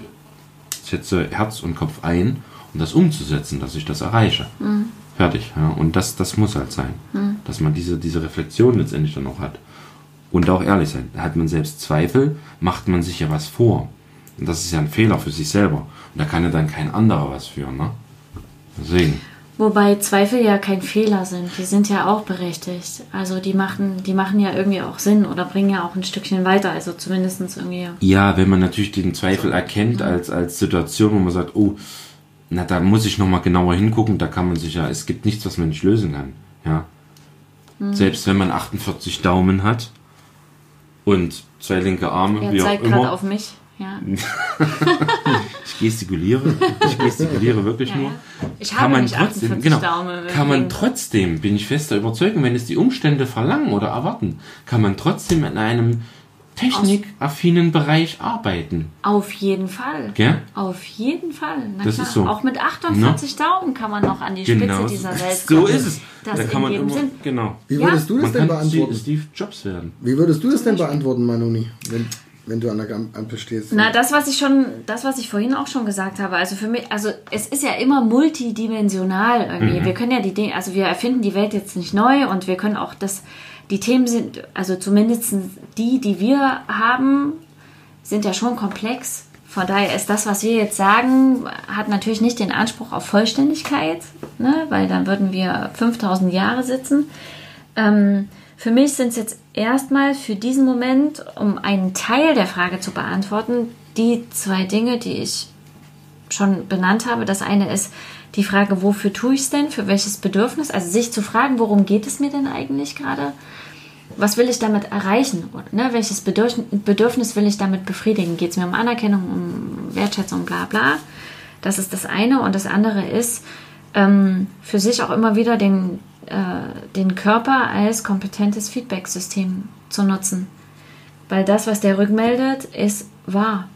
setze Herz und Kopf ein, um das umzusetzen, dass ich das erreiche. Fertig. Ja? Und das, das muss halt sein, dass man diese, diese Reflexion letztendlich dann auch hat. Und auch ehrlich sein. Hat man selbst Zweifel, macht man sich ja was vor. Und das ist ja ein Fehler für sich selber. Und da kann ja dann kein anderer was für. Ne? Deswegen. Wobei Zweifel ja kein Fehler sind. Die sind ja auch berechtigt. Also die machen, die machen ja irgendwie auch Sinn oder bringen ja auch ein Stückchen weiter. Also zumindest irgendwie. Ja, wenn man natürlich den Zweifel erkennt als, als Situation, wo man sagt, oh, na, da muss ich nochmal genauer hingucken, da kann man sich ja, es gibt nichts, was man nicht lösen kann. Ja. Selbst wenn man 48 Daumen hat und zwei linke Arme, Er wie zeigt gerade auf mich. Ja. (laughs) (laughs) Ich gestikuliere, ich gestikuliere wirklich Ja, nur. ja. Ich kann habe man nicht trotzdem, 48 genau, Daumen. kann man trotzdem, bin ich fest der Überzeugung, wenn es die Umstände verlangen oder erwarten, kann man trotzdem in einem technikaffinen Bereich arbeiten. Auf jeden Fall. Gell? Auf jeden Fall. Na Das klar. ist so. Auch mit 48 Daumen kann man noch an die Genau, Spitze dieser Welt (laughs) so kommen. ist es. Das da kann man immer, Sinn. genau. Wie Ja. würdest du das Man denn kann beantworten? Steve Jobs werden. Wie würdest du das denn beantworten, Manuni, wenn, wenn du an der Am- Ampel stehst? Na, das, was ich schon, das, was ich vorhin auch schon gesagt habe, also für mich, also es ist ja immer multidimensional irgendwie. Wir können ja die Dinge, also wir erfinden die Welt jetzt nicht neu und wir können auch das, die Themen sind, also zumindest die, die wir haben, sind ja schon komplex. Von daher ist das, was wir jetzt sagen, hat natürlich nicht den Anspruch auf Vollständigkeit, ne? weil dann würden wir 5000 Jahre sitzen. Ähm, für mich sind es jetzt erstmal für diesen Moment, um einen Teil der Frage zu beantworten, die zwei Dinge, die ich schon benannt habe. Das eine ist die Frage, wofür tue ich es denn? Für welches Bedürfnis? Also sich zu fragen, worum geht es mir denn eigentlich gerade? Was will ich damit erreichen? Oder, ne, welches Bedürf- Bedürfnis will ich damit befriedigen? Geht es mir um Anerkennung, um Wertschätzung, bla bla? Das ist das eine. Und das andere ist, ähm, für sich auch immer wieder den, äh, den Körper als kompetentes Feedback-System zu nutzen. Weil das, was der rückmeldet, ist wahr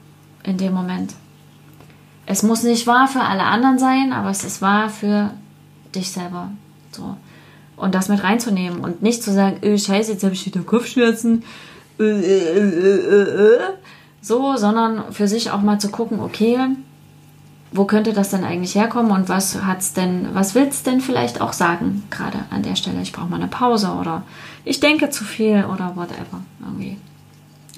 in dem Moment. Es muss nicht wahr für alle anderen sein, aber es ist wahr für dich selber. So. Und das mit reinzunehmen und nicht zu sagen, öh, scheiße, jetzt habe ich wieder Kopfschmerzen. Äh, äh, äh, äh, äh. So, sondern für sich auch mal zu gucken, okay, wo könnte das denn eigentlich herkommen und was hat's denn, was will's denn vielleicht auch sagen, gerade an der Stelle, ich brauche mal eine Pause oder ich denke zu viel oder whatever. Irgendwie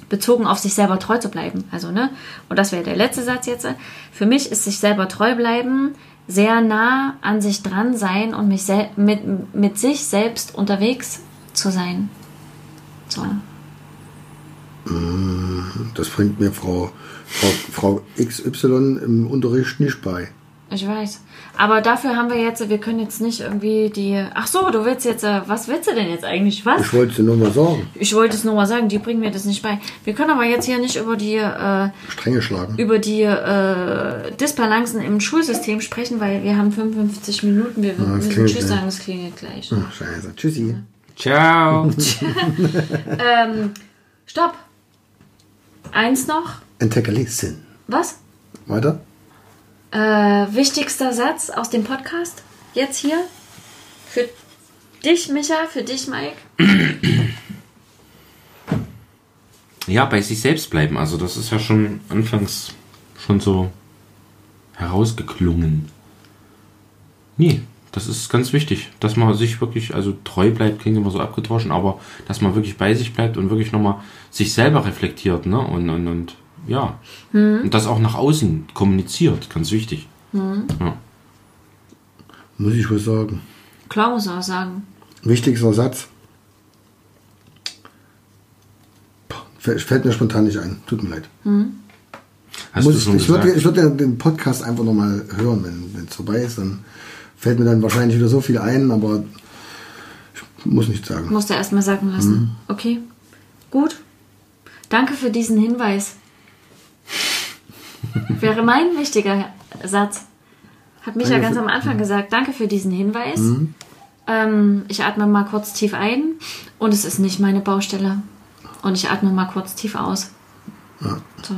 bezogen auf sich selber treu zu bleiben. Also, ne? Und das wäre der letzte Satz jetzt. Für mich ist sich selber treu bleiben sehr nah an sich dran sein und mich mit, mit sich selbst unterwegs zu sein. So. Das bringt mir Frau, Frau, Frau XY im Unterricht nicht bei. Ich weiß. Aber dafür haben wir jetzt, wir können jetzt nicht irgendwie die. Ach so, du willst jetzt, äh, was willst du denn jetzt eigentlich? Was? Ich wollte es nur mal sagen. Ich wollte es nur mal sagen, die bringen mir das nicht bei. Wir können aber jetzt hier nicht über die, äh, Strenge schlagen. über die äh, Disbalancen im Schulsystem sprechen, weil wir haben 55 Minuten. Wir das müssen klingelt Tschüss gleich. sagen, es klingelt gleich. Ach, scheiße. Tschüssi. Ciao. (laughs) Ähm, stopp. Eins noch. Entekalisten. Was? Weiter? Äh, wichtigster Satz aus dem Podcast. Jetzt hier. Für dich, Micha, für dich, Mike. ja, bei sich selbst bleiben. Also das ist ja schon anfangs schon so herausgeklungen. Nee, das ist ganz wichtig, dass man sich wirklich, also treu bleibt, klingt immer so abgedroschen, aber dass man wirklich bei sich bleibt und wirklich nochmal sich selber reflektiert, ne? Und, und, und ja. Und das auch nach außen kommuniziert, ganz wichtig. Ja. Muss ich was sagen. Klar muss auch sagen. Wichtigster Satz. Puh, fällt mir spontan nicht ein. Tut mir leid. Hast Muss du ich schon ich würde ich würd ja den Podcast einfach nochmal hören, wenn es vorbei ist. Dann fällt mir dann wahrscheinlich wieder so viel ein, aber ich muss nichts sagen. Musst du erstmal sagen lassen. Okay. Gut. Danke für diesen Hinweis. Wäre mein wichtiger Satz. Hat Micha Danke ganz am Anfang gesagt. Danke für diesen Hinweis. Ähm, ich atme mal kurz tief ein und es ist nicht meine Baustelle. Und ich atme mal kurz tief aus. Ja. So.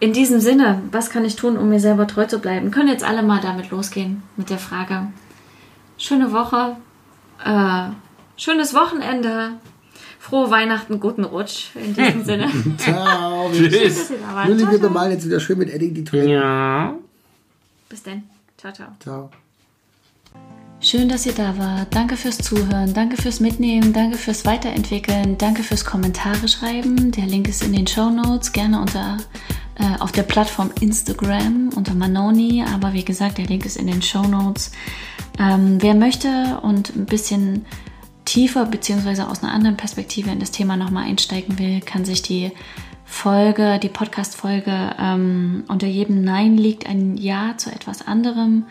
In diesem Sinne, was kann ich tun, um mir selber treu zu bleiben? Können jetzt alle mal damit losgehen mit der Frage. Schöne Woche, äh, schönes Wochenende, frohe Weihnachten, guten Rutsch. In diesem Sinne. (laughs) Ciao. Schön, (laughs) Tschüss. dass ihr da wart. Lilly, Ciao, wir bemalen jetzt wieder schön mit Edding die Toilette. Ja. Bis dann. Ciao, ciao. Ciao. Schön, dass ihr da wart. Danke fürs Zuhören, danke fürs Mitnehmen, danke fürs Weiterentwickeln, danke fürs Kommentare schreiben. Der Link ist in den Show Notes, gerne unter äh, auf der Plattform Instagram unter Manoni. Aber wie gesagt, der Link ist in den Show Notes. Ähm, wer möchte und ein bisschen tiefer beziehungsweise aus einer anderen Perspektive in das Thema nochmal einsteigen will, kann sich die Folge, die Podcast-Folge ähm, unter jedem Nein liegt ein Ja zu etwas anderem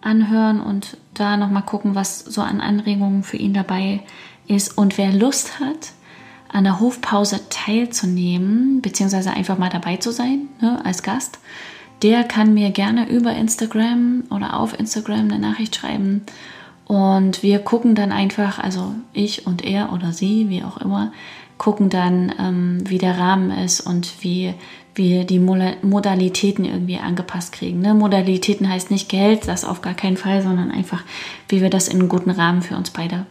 anhören und da nochmal gucken, was so an Anregungen für ihn dabei ist. Und wer Lust hat, an der Hofpause teilzunehmen, beziehungsweise einfach mal dabei zu sein, ne, als Gast, der kann mir gerne über Instagram oder auf Instagram eine Nachricht schreiben. Und wir gucken dann einfach, also ich und er oder sie, wie auch immer, gucken dann, ähm, wie der Rahmen ist und wie wir die Modalitäten irgendwie angepasst kriegen. Ne? Modalitäten heißt nicht Geld, das auf gar keinen Fall, sondern einfach, wie wir das in einem guten Rahmen für uns beide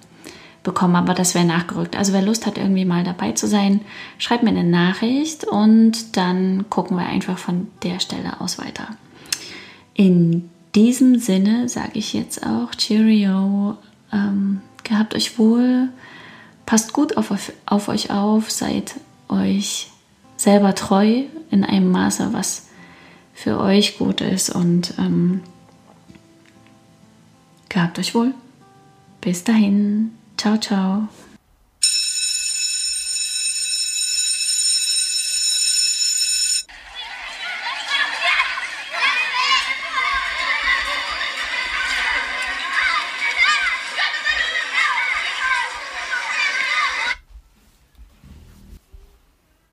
bekommen. Aber das wäre nachgerückt. Also wer Lust hat, irgendwie mal dabei zu sein, schreibt mir eine Nachricht und dann gucken wir einfach von der Stelle aus weiter. In diesem Sinne sage ich jetzt auch Cheerio, ähm, gehabt euch wohl, passt gut auf, euch- auf euch auf, seid euch selber treu in einem Maße, was für euch gut ist und ähm, gehabt euch wohl. Bis dahin, ciao, ciao.